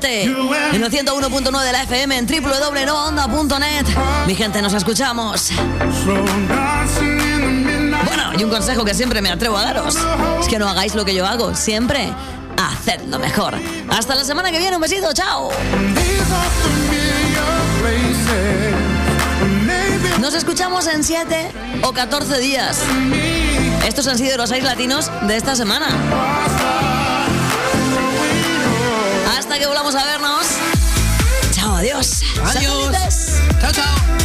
En el 101.9 de la FM en www.onda.net. Mi gente, nos escuchamos. Bueno, y un consejo que siempre me atrevo a daros. Es que no hagáis lo que yo hago. Siempre hacedlo mejor. Hasta la semana que viene. Un besito. Chao. Nos escuchamos en 7 o 14 días. Estos han sido los 6 latinos de esta semana. Que volvamos a vernos. Chao, adiós. Adiós. Chao, chao.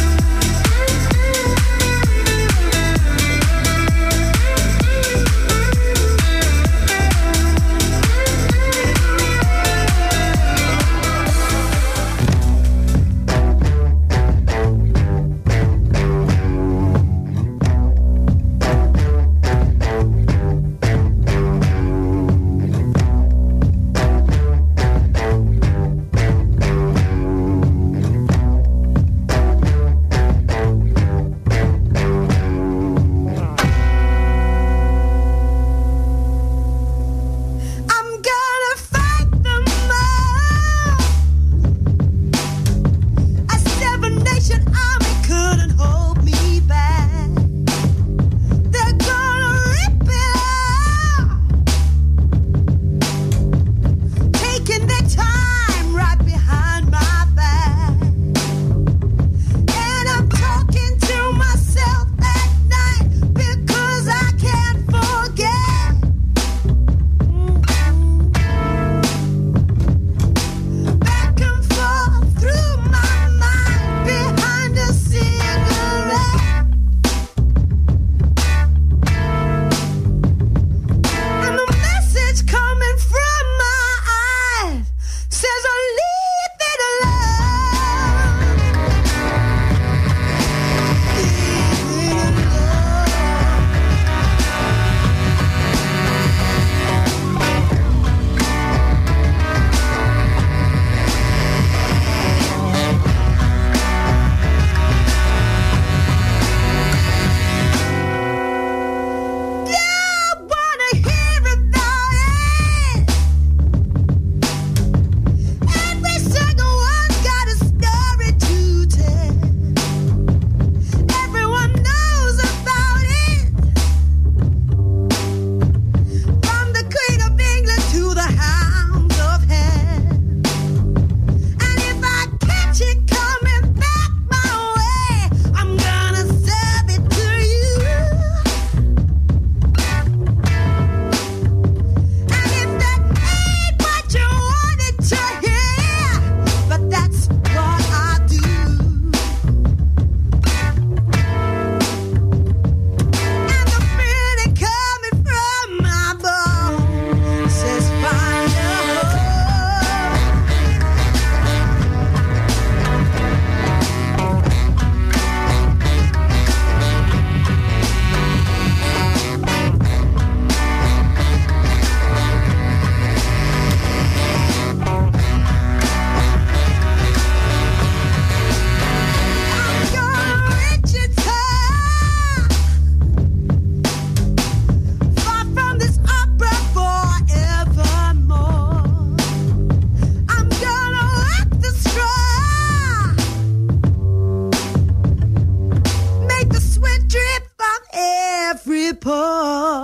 people.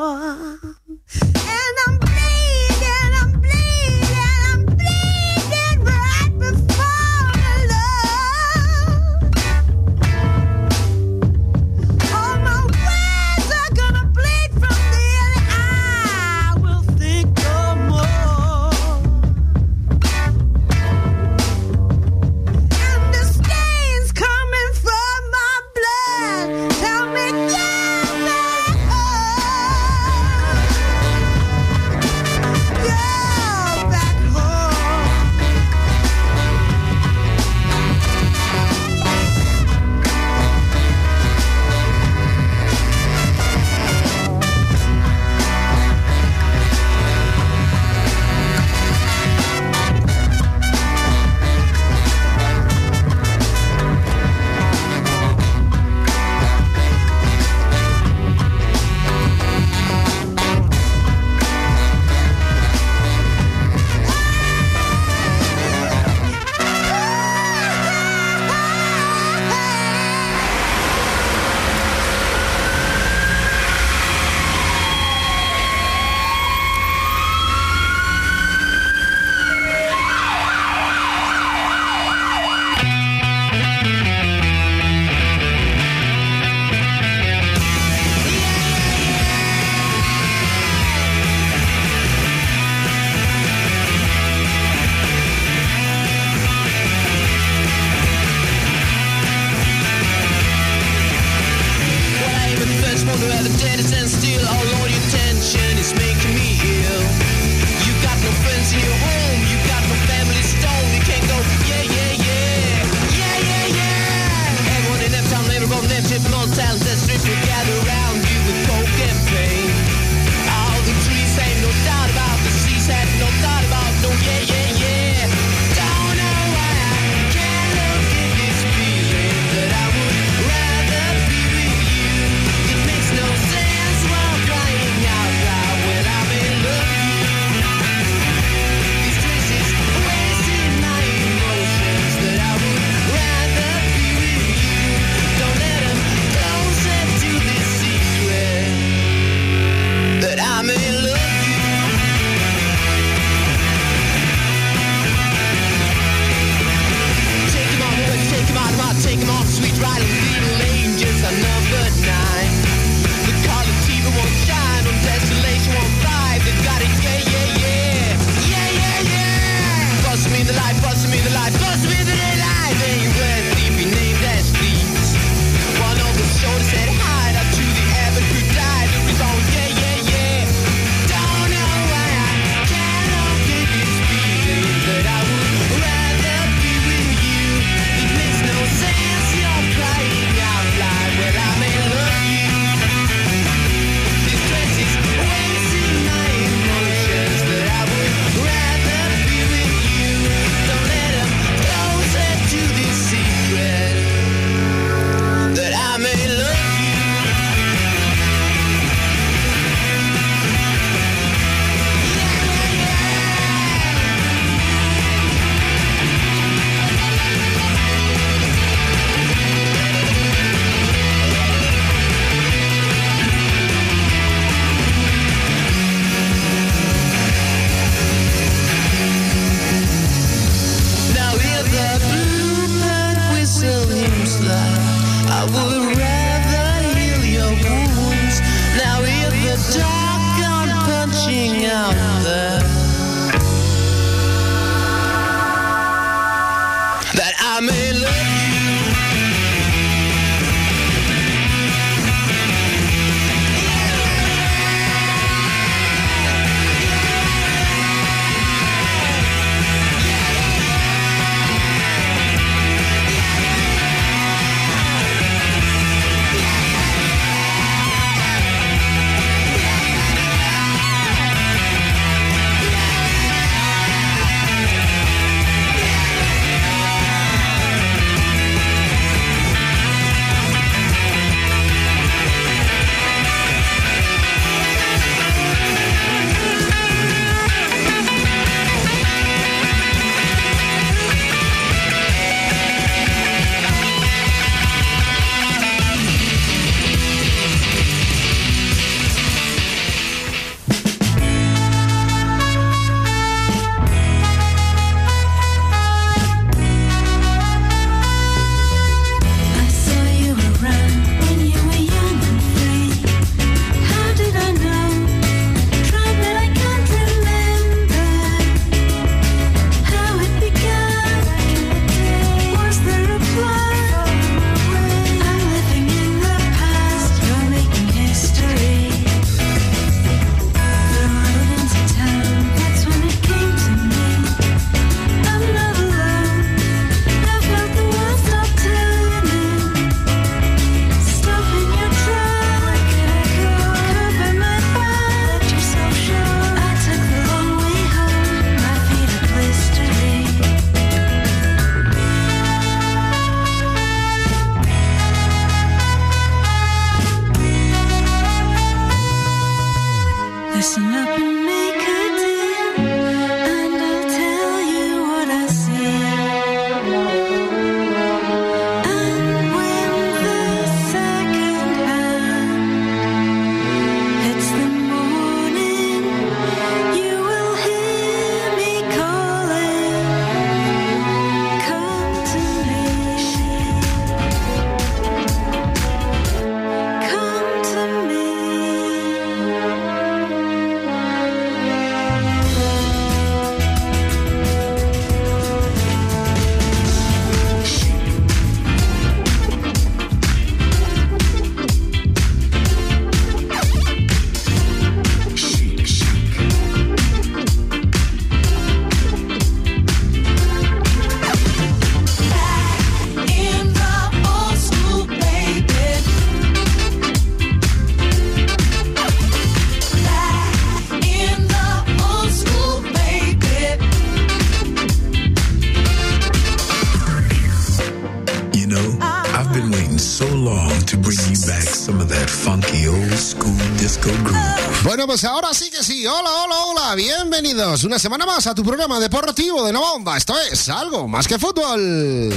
Pues ahora sí que sí. Hola, hola, hola. Bienvenidos una semana más a tu programa deportivo de Nova Onda. Esto es algo más que fútbol.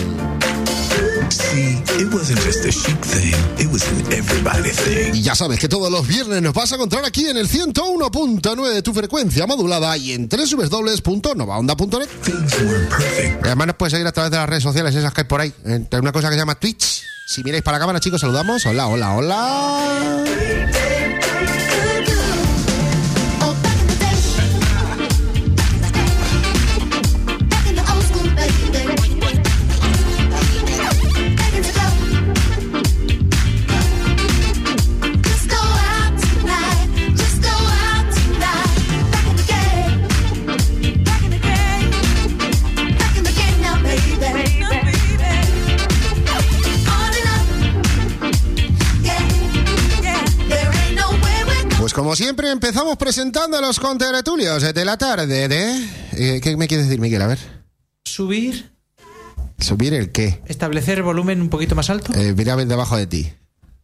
Y ya sabes que todos los viernes nos vas a encontrar aquí en el 101.9 de tu frecuencia modulada y en www.novaonda.net. Además nos puedes seguir a través de las redes sociales esas que hay por ahí. Una cosa que se llama Twitch Si miráis para la cámara, chicos, saludamos. Hola, hola, hola. Como siempre empezamos presentando a los contertulios de la tarde de... eh, ¿Qué me quieres decir, Miguel? A ver. Subir, ¿Subir el qué? establecer el volumen un poquito más alto. Eh, mira ven debajo de ti.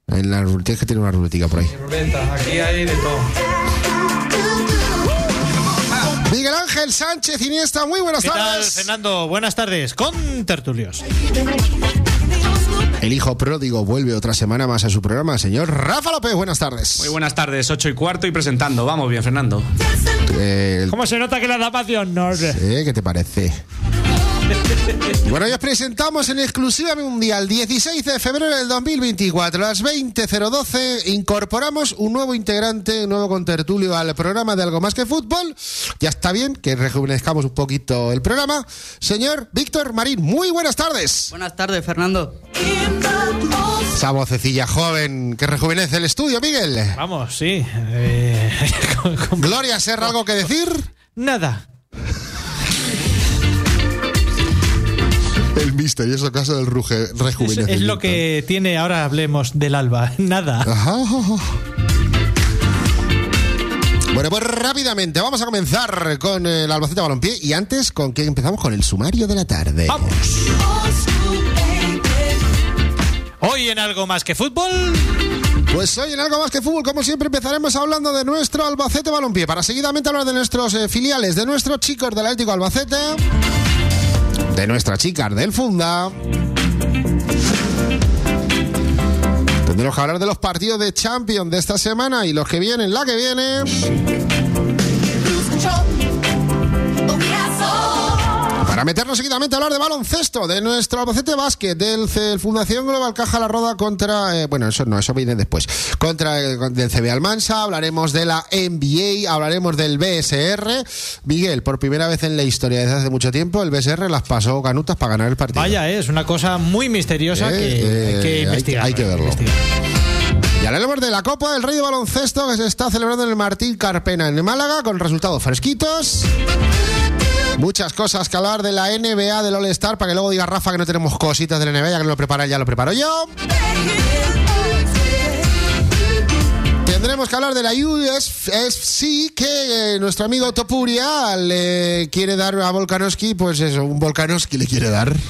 En la, tienes que tener una ruletica por ahí. Ruleta, aquí hay de todo. Miguel Ángel Sánchez Iniesta, muy buenas ¿Qué tal, tardes. Fernando? Buenas tardes. Con tertulios. El hijo pródigo vuelve otra semana más a su programa. Señor Rafa López, buenas tardes. Muy buenas tardes, 8 y cuarto y presentando. Vamos bien, Fernando. Eh, ¿Cómo se nota que la da pasión? Eh, ¿Qué te parece? Bueno, hoy os presentamos en exclusiva mundial, 16 de febrero del 2024, a las 20.012, incorporamos un nuevo integrante, un nuevo contertulio al programa de Algo Más que Fútbol. Ya está bien que rejuvenezcamos un poquito el programa. Señor Víctor Marín, muy buenas tardes. Buenas tardes, Fernando. Esa vocecilla joven que rejuvenece el estudio, Miguel. Vamos, sí. Eh, Gloria Serra, ¿algo que decir? Nada. El misterioso caso del ruge, Es, rejuvenecimiento. es lo que tiene, ahora hablemos del alba. Nada. Ajá. Bueno, pues rápidamente vamos a comenzar con el Albacete Balompié y antes con que empezamos con el sumario de la tarde. Vamos. Hoy en algo más que fútbol. Pues hoy en algo más que fútbol, como siempre, empezaremos hablando de nuestro Albacete Balompié para seguidamente hablar de nuestros eh, filiales, de nuestros chicos del Atlético Albacete, de nuestras chicas del Funda. Tendremos que hablar de los partidos de Champions de esta semana y los que vienen, la que viene. Para meternos seguidamente a hablar de baloncesto, de nuestro Albacete Básquet, del C- Fundación Global Caja La Roda contra, eh, bueno, eso no, eso viene después, contra el del CB Almansa, hablaremos de la NBA, hablaremos del BSR. Miguel, por primera vez en la historia desde hace mucho tiempo, el BSR las pasó canutas para ganar el partido. Vaya, eh, es una cosa muy misteriosa Eh, que eh, hay hay que que- investigar. hay que verlo. investigar. Y hablaremos de la Copa del Rey de Baloncesto que se está celebrando en el Martín Carpena en Málaga con resultados fresquitos. Muchas cosas que hablar de la NBA, del All-Star, para que luego diga Rafa que no tenemos cositas de la NBA, ya que no lo prepara, ya lo preparo yo. Tendremos que hablar de la UFC que eh, nuestro amigo Topuria le quiere dar a Volkanovski, pues eso, un Volkanovski le quiere dar.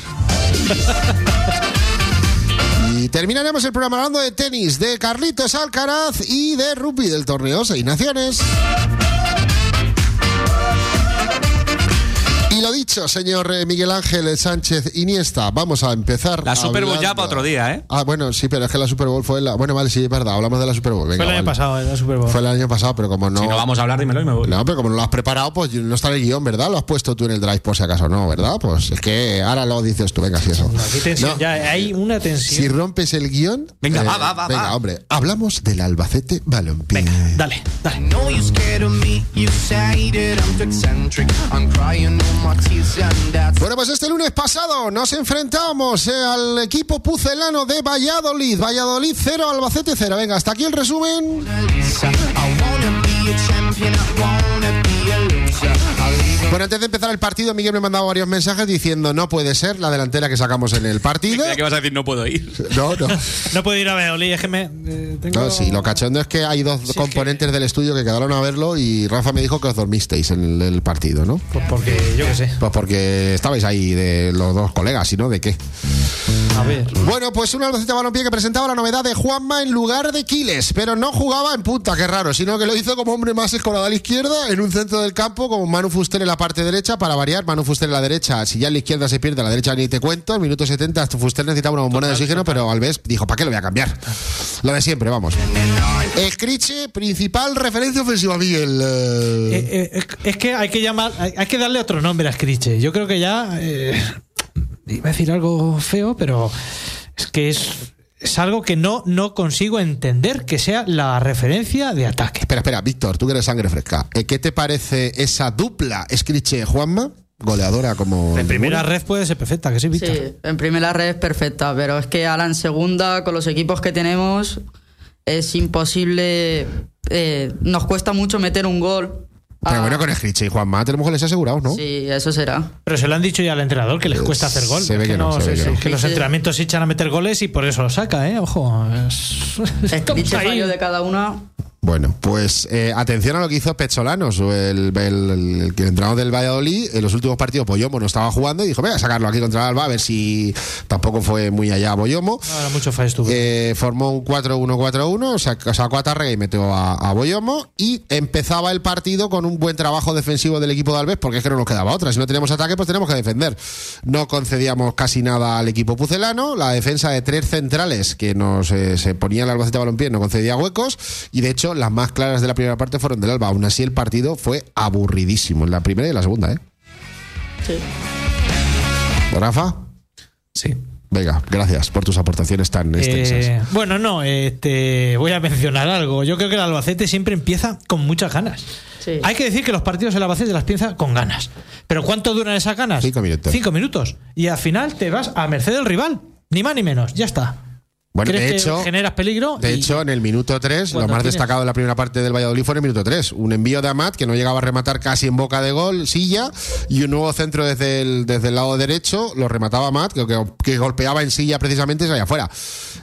Y terminaremos el programa hablando de tenis, de Carlitos Alcaraz y de rugby del torneo Seis Naciones. Y lo dicho, señor eh, Miguel Ángel Sánchez Iniesta, vamos a empezar. La Super Bowl ya para otro día, ¿eh? Ah, bueno, sí, pero es que la Super Bowl fue la. Bueno, vale, sí, es verdad, hablamos de la Super Bowl. Venga, Fue el año vale. pasado, la Super Bowl. Fue el año pasado, pero como no. Si no vamos a hablar, dímelo y me voy. No, pero como no lo has preparado, pues no está en el guion, ¿verdad? Lo has puesto tú en el drive por si acaso no, ¿verdad? Pues es que ahora lo dices tú, venga, si eso. Aquí tensión, No. ya hay una tensión. Si rompes el guion. eh, Venga, va, va, va, Venga, va. hombre. Hablamos del Albacete Balompié. Venga, dale, dale. Bueno, pues este lunes pasado nos enfrentamos eh, al equipo pucelano de Valladolid. Valladolid 0, Albacete 0. Venga, hasta aquí el resumen. Bueno, antes de empezar el partido, Miguel me mandaba varios mensajes diciendo no puede ser la delantera que sacamos en el partido. Que vas a decir no puedo ir. No, no. No puedo ir a Valladolid, es que me. eh, tengo... No, sí, lo cachondo es que hay dos es componentes del estudio que quedaron a verlo y Rafa me dijo que os dormisteis en el, el partido, ¿no? Pues porque yo qué sé. Pues porque estabais ahí de los dos colegas, ¿y no? ¿De qué? A ver. Bueno, pues un Albacete Balompié que presentaba la novedad de Juanma en lugar de Quiles, pero no jugaba en punta, qué raro, sino que lo hizo como hombre más escorado a la izquierda, en un centro del campo, como Manu Fuster en la parte derecha, para variar, Manu Fuster en la derecha, si ya en la izquierda se pierde, a la derecha ni te cuento, en minuto 70 Fuster necesitaba una bombona de oxígeno, pero Alves dijo, ¿para qué lo voy a cambiar? Lo de siempre, vamos. Escriche, principal referencia ofensiva, Miguel. eh, Eh, eh, es- es que hay que llamar, hay, hay que darle otro nombre a Scriche. Yo creo que ya eh, iba a decir algo feo, pero es que es es algo que no, no consigo entender que sea la referencia de ataque. Espera, espera, Víctor, tú que eres sangre fresca. eh, ¿Qué te parece esa dupla Escriche-Juanma? Goleadora como. En primera red puede ser perfecta, que sí, Víctor. Sí, en primera red es perfecta, pero es que ahora en segunda, con los equipos que tenemos, es imposible. eh, nos cuesta mucho meter un gol. Pero Ah, bueno, con Escriche y Juanma tenemos goles asegurados, ¿no? Sí, eso será. Pero se lo han dicho ya al entrenador que les cuesta hacer gol. se ve que no, se ve que no. los entrenamientos se echan a meter goles y por eso lo saca, ¿eh? Ojo. Es... Ahí. fallo de cada una. Bueno, pues eh, atención a lo que hizo Petzolanos, o el, el, el, el que entrenador del Valladolid. En los últimos partidos, Boyomo no estaba jugando y dijo: Voy a sacarlo aquí contra el Alba, a ver si tampoco fue muy allá Boyomo. Ahora mucho. Eh, formó un 4-1-4-1, sac- sacó a Tárrega y metió a, a Boyomo. Y empezaba el partido con un buen trabajo defensivo del equipo de Alves, porque es que no nos quedaba otra. Si no teníamos ataque, pues tenemos que defender. No concedíamos casi nada al equipo pucelano. La defensa de tres centrales que nos eh, se ponía el Albacete Balompié no concedía huecos. Y de hecho, las más claras de la primera parte fueron del Alba. Aún así, el partido fue aburridísimo en la primera y en la segunda, ¿eh? Sí. Rafa, Sí. venga, gracias por tus aportaciones tan extensas. Eh, bueno, no, eh, te voy a mencionar algo. Yo creo que el Albacete siempre empieza con muchas ganas. Sí. Hay que decir que los partidos del Albacete las piensa con ganas. Pero ¿cuánto duran esas ganas? Cinco minutos. Cinco minutos. Y al final te vas a merced del rival. Ni más ni menos. Ya está. Bueno, ¿Crees de que hecho, generas peligro? De hecho, en el minuto 3, lo más tienes- destacado de la primera parte del Valladolid fue en el minuto 3. Un envío de Amat que no llegaba a rematar casi en boca de gol, silla, y un nuevo centro desde el, desde el lado derecho, lo remataba Amat, que, que, que golpeaba en silla precisamente y salía afuera.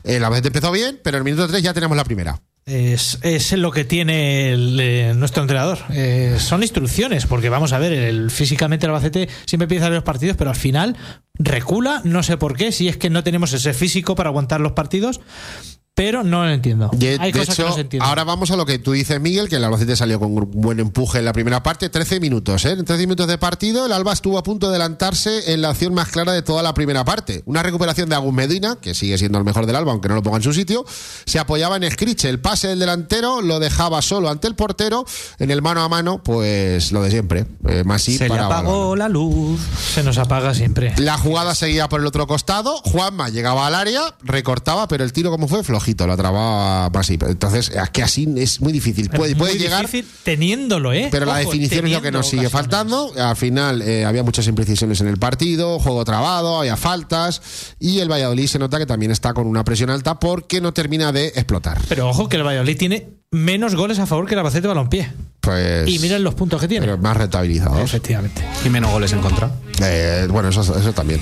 El Albacete empezó bien, pero en el minuto 3 ya tenemos la primera. Es, es lo que tiene el, eh, nuestro entrenador. Eh, son instrucciones, porque vamos a ver, el, físicamente el Albacete siempre empieza a ver los partidos, pero al final recula, no sé por qué, si es que no tenemos ese físico para aguantar los partidos, pero no lo entiendo. De, Hay de cosas que no se entienden. ahora vamos a lo que tú dices, Miguel, que el Albacete salió con un buen empuje en la primera parte, 13 minutos, ¿eh? En 13 minutos de partido, el Alba estuvo a punto de adelantarse en la acción más clara de toda la primera parte. Una recuperación de Agus Medina, que sigue siendo el mejor del Alba, aunque no lo ponga en su sitio, se apoyaba en Scriche, el pase del delantero lo dejaba solo ante el portero, en el mano a mano, pues lo de siempre, eh, Masip Se le apagó la luz. Se nos apaga siempre. La jugada seguía por el otro costado. Juanma llegaba al área, recortaba, pero el tiro, como fue? Flojito, lo trababa Masip. Entonces, es que así es muy difícil. Pero Puede, llegar, difícil teniéndolo, ¿eh? pero la definición es lo que nos sigue faltando. Al final eh, había muchas imprecisiones en el partido, juego trabado, había faltas. Y el Valladolid se nota que también está con una presión alta porque no termina de explotar. Pero ojo que el Valladolid tiene menos goles a favor que el Albacete Balompié. Pues, Y miren los puntos que tiene. pero más rentabilizados. Efectivamente. Y menos goles en contra. Eh, bueno, eso, eso también.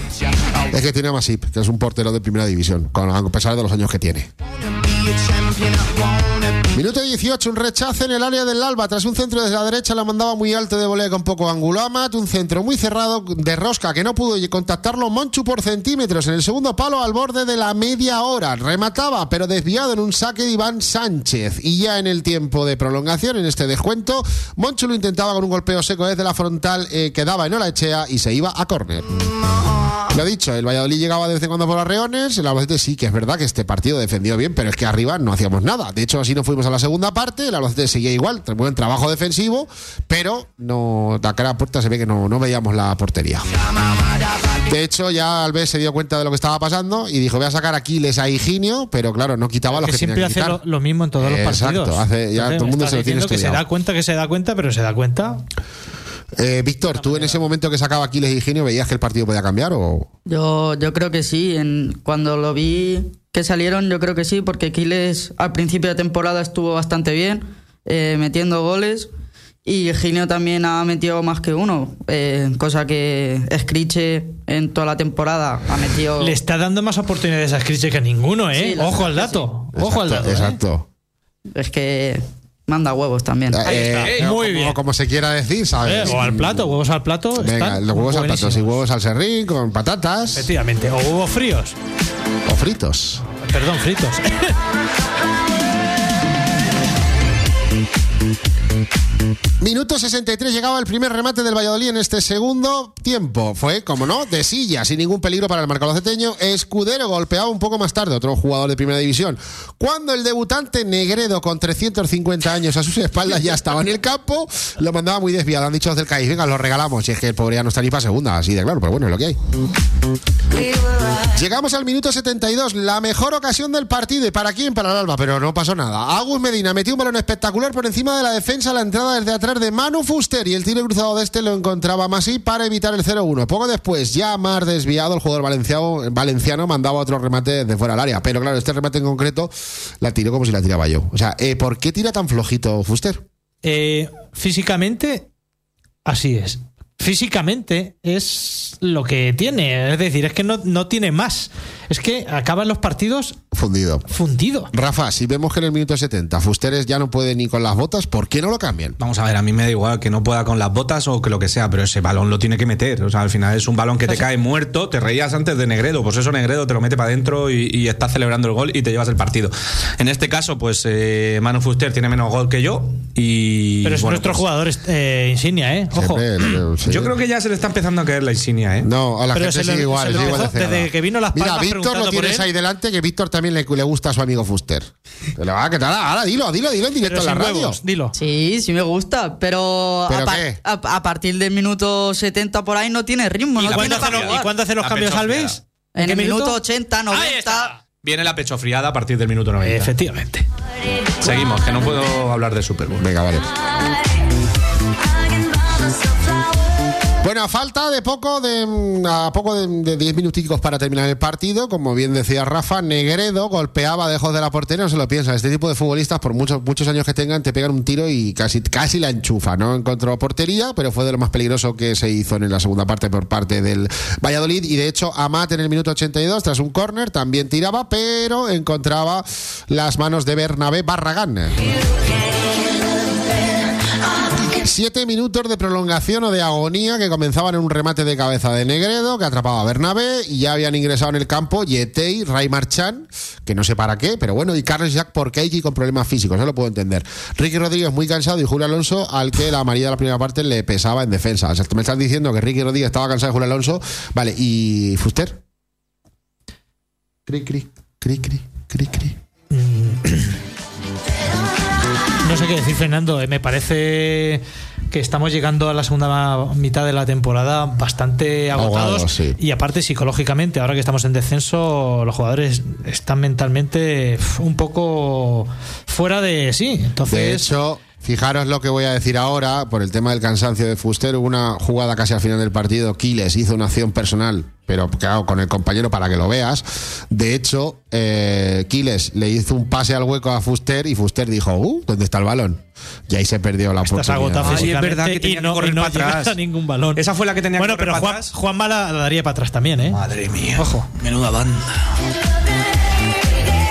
Es que tiene a Masip, que es un portero de primera división, con- a pesar de los años que tiene. Minuto 18, un rechazo en el área del Alba. Tras un centro desde la derecha, la mandaba muy alto de volea con poco ángulo. Amat, un centro muy cerrado de rosca que no pudo contactarlo. Monchu por centímetros en el segundo palo al borde de la media hora. Remataba, pero desviado en un saque de Iván Sánchez. Y ya en el tiempo de prolongación, en este descuento, Monchu lo intentaba con un golpeo seco desde la frontal eh, que daba en Olaechea y se iba a córner. Lo dicho, el Valladolid llegaba de vez en cuando por Arreones, el Albacete sí que es verdad que este partido defendió bien, pero es que arriba no hacíamos nada. De hecho, así nos fuimos a la segunda parte, el Albacete seguía igual, buen trabajo defensivo, pero no, de cara a puerta se ve que no, no veíamos la portería. De hecho, ya Alves se dio cuenta de lo que estaba pasando y dijo, voy a sacar a Aquiles a Higinio, pero claro, no quitaba los que que, tenía siempre que hace lo, lo mismo en todos los Exacto, partidos. hace- ya todo el mundo se lo tiene que se da cuenta que se da cuenta, pero se da cuenta. Eh, Víctor, ¿tú en ese momento que sacaba Aquiles y Higinio veías que el partido podía cambiar o...? Yo, yo creo que sí. En, cuando lo vi que salieron, yo creo que sí, porque Quiles al principio de temporada estuvo bastante bien, eh, metiendo goles. Y Ginio también ha metido más que uno, eh, cosa que Scriche en toda la temporada ha metido. Le está dando más oportunidades a Scriche que a ninguno, ¿eh? Sí, Ojo al dato. Ojo al dato. ¿eh? Exacto. Es que manda huevos también. Eh, está. Muy como- bien. Como se quiera decir, ¿sabes? Eh, o al plato, huevos al plato. Venga, están los huevos al plato, sí, huevos al serrín, con patatas Efectivamente. O huevos fríos. o fritos. Perdón, fritos. Minuto 63 llegaba el primer remate del Valladolid en este segundo tiempo. Fue, como no, de silla, sin ningún peligro para el marcador ceteño. Escudero golpeaba un poco más tarde, otro jugador de primera división. Cuando el debutante Negredo, con 350 años a sus espaldas, ya estaba en el campo, lo mandaba muy desviado. Han dicho los del CAI, venga, lo regalamos. Y es que el pobre ya no está ni para segunda, así de claro, pero bueno, es lo que hay. Llegamos al minuto 72, la mejor ocasión del partido. ¿Y para quién? Para el Alba, pero no pasó nada. Agus Medina metió un balón espectacular por encima de la defensa, la entrada desde atrás de Manu Fuster y el tiro cruzado de este lo encontraba Masí para evitar el 0-1. Poco después, ya más desviado, el jugador valenciano, valenciano mandaba otro remate de fuera del área. Pero claro, este remate en concreto la tiró como si la tiraba yo. O sea, eh, ¿por qué tira tan flojito Fuster? Eh, físicamente, así es. Físicamente es lo que tiene. Es decir, es que no, no tiene más. Es que acaban los partidos Fundido. fundido. Rafa, si vemos que en el minuto 70 Fusteres ya no puede ni con las botas, ¿por qué no lo cambian? Vamos a ver, a mí me da igual que no pueda con las botas o que lo que sea, pero ese balón lo tiene que meter. O sea, al final es un balón que te cae muerto. Te reías antes de Negredo, pues eso Negredo te lo mete para adentro y, y estás celebrando el gol y te llevas el partido. En este caso, pues eh, Manu Fuster tiene menos gol que yo y. Pero es bueno, nuestro pues, jugador eh, insignia, ¿eh? Ojo. Siempre sí. Yo creo que ya se le está empezando a caer la insignia, ¿eh? No, a la Pero gente sigue igual, sigue de desde que vino Las Mira, Víctor lo tienes ahí delante, que Víctor también le, le gusta a su amigo Fuster. Te lo va ahora, dilo, dilo, dilo en directo Pero en la sin radio. huevos, dilo. Sí, sí me gusta, pero, ¿Pero a, par- qué? a, a partir del minuto 70 por ahí no tiene ritmo. ¿Y no cuándo tiene hace los-. ¿Y cuándo hace los La cambios, Alves? En qué el minuto minuto? 80, 90. Viene la pechofriada a partir del minuto 90. Efectivamente. Seguimos, que no puedo hablar de Super Bowl. Venga, vale. Bueno, a falta de poco de mm, a poco de- de 10 minuticos para terminar el partido, como bien decía Rafa, Negredo golpeaba lejos de la portería, no se lo piensa. Este tipo de futbolistas, por muchos muchos años que tengan, te pegan un tiro y casi casi la enchufa. No encontró portería, pero fue de lo más peligroso que se hizo en la segunda parte por parte del Valladolid. Y de hecho, Amat en el minuto 82, tras un córner, también tiraba, pero encontraba las manos de Bernabé Barragán. Siete minutos de prolongación o de agonía que comenzaban en un remate de cabeza de Negredo que atrapaba a Bernabé y ya habían ingresado en el campo Yetei, Ray Marchán, que no sé para qué, pero bueno, y Carlos Jacques Porqueiki con problemas físicos, eso lo puedo entender. Ricky Rodríguez muy cansado y Julio Alonso al que la amarilla de la primera parte le pesaba en defensa. O sea, me están diciendo que Ricky Rodríguez estaba cansado de Julio Alonso. Vale, ¿y Fuster? Cri, cri, cri, cri, cri, cri. No sé qué decir, Fernando. Eh, Me parece que estamos llegando a la segunda mitad de la temporada bastante agotados. Sí. Y aparte, psicológicamente, ahora que estamos en descenso, los jugadores están mentalmente un poco fuera de sí. Entonces, De hecho, fijaros lo que voy a decir ahora, por el tema del cansancio de Fuster, hubo una jugada casi al final del partido, Quiles hizo una acción personal, pero claro, con el compañero para que lo veas. De hecho, eh, Quiles le hizo un pase al hueco a Fuster y Fuster dijo, uh, ¿dónde está el balón? Y ahí se perdió la estás oportunidad. agotado Ay, es verdad que y tenía que no, correr y no para llegas atrás. a ningún balón. Esa fue la que tenía que bueno, correr pero para Juan, atrás. Juanma la, la daría para atrás también, ¿eh? Madre mía. Ojo. Menuda banda.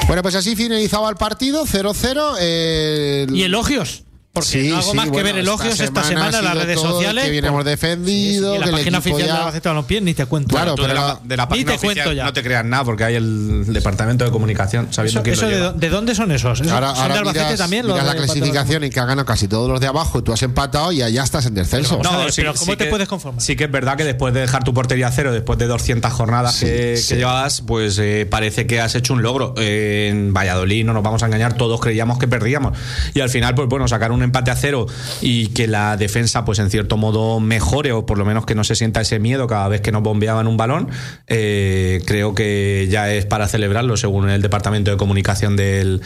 Bueno, pues así finalizaba el partido, 0-0. eh, Y elogios. Porque Sí, no hago sí, más que bueno, ver elogios esta semana, ha en las redes sociales. Que bien hemos por- defendido, y la que el página oficial ya- de Albacete Balompié ni te cuento. Claro, pero de, la, la- de la Ni página te cuento oficial ya. no te creas nada porque hay el departamento de comunicación sabiendo Eso, lo de, lleva. ¿de dónde son esos? ¿Esos Ahora, ¿Son de ahora Albacete miras, también? los miras la de clasificación y que han ganado casi todos los de abajo y tú has empatado y ya estás en descenso. Pero a ver, pero ¿cómo te puedes conformar? Sí que es verdad que después de dejar tu portería a cero, después de 200 jornadas Sí, que, sí. que llevabas, pues eh, parece que has hecho un logro. Eh, en Valladolid, no nos vamos a engañar, todos creíamos que perdíamos. Y al final, pues bueno, sacar un empate a cero y que la defensa, pues en cierto modo, mejore o por lo menos que no se sienta ese miedo cada vez que nos bombeaban un balón, eh, creo que ya es para celebrarlo, según el departamento de comunicación del,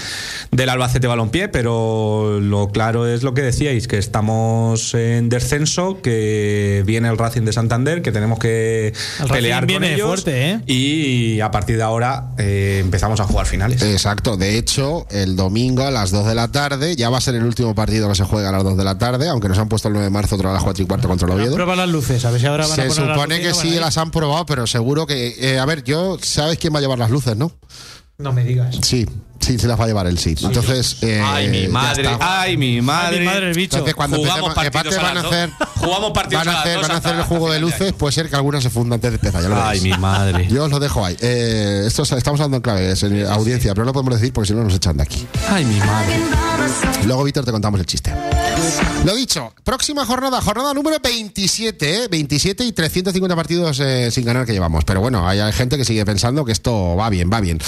del Albacete Balompié. Pero lo claro es lo que decíais, que estamos en descenso, que viene el Racing de Santander, que tenemos que El Racing pelear con viene ellos. fuerte, ¿eh? Y a partir de ahora eh, empezamos a jugar finales. Exacto, de hecho, el domingo a las 2 de la tarde ya va a ser el último partido que se juega a las 2 de la tarde, aunque nos han puesto el 9 de marzo otra a las 4 y cuarto contra el Oviedo. Prueba las luces, a ver si ahora van a Se poner las supone luces y que sí las han probado, pero seguro que. eh, a ver, yo. ¿Sabes quién va a llevar las luces, no? No me digas. Sí, Sí, se las va a llevar el sí. Entonces, eh, Ay, mi madre, ay, mi madre. Ay, mi madre, el bicho. Entonces, cuando Jugamos empecemos, partidos a van a hacer. Jugamos partidos van a hacer, van a hacer el juego de luces, puede ser que alguna se funda antes de empezar, ya lo Ay, mi madre. Yo os lo dejo ahí. Eh, esto es- estamos hablando en clave, es en audiencia, pero no lo podemos decir porque si no nos echan de aquí. Ay, mi madre. Luego, Víctor, te contamos el chiste. Lo dicho, próxima jornada, jornada número 27, ¿eh? 27 y 350 partidos eh, sin ganar que llevamos. Pero bueno, hay, hay gente que sigue pensando que esto va bien, va bien.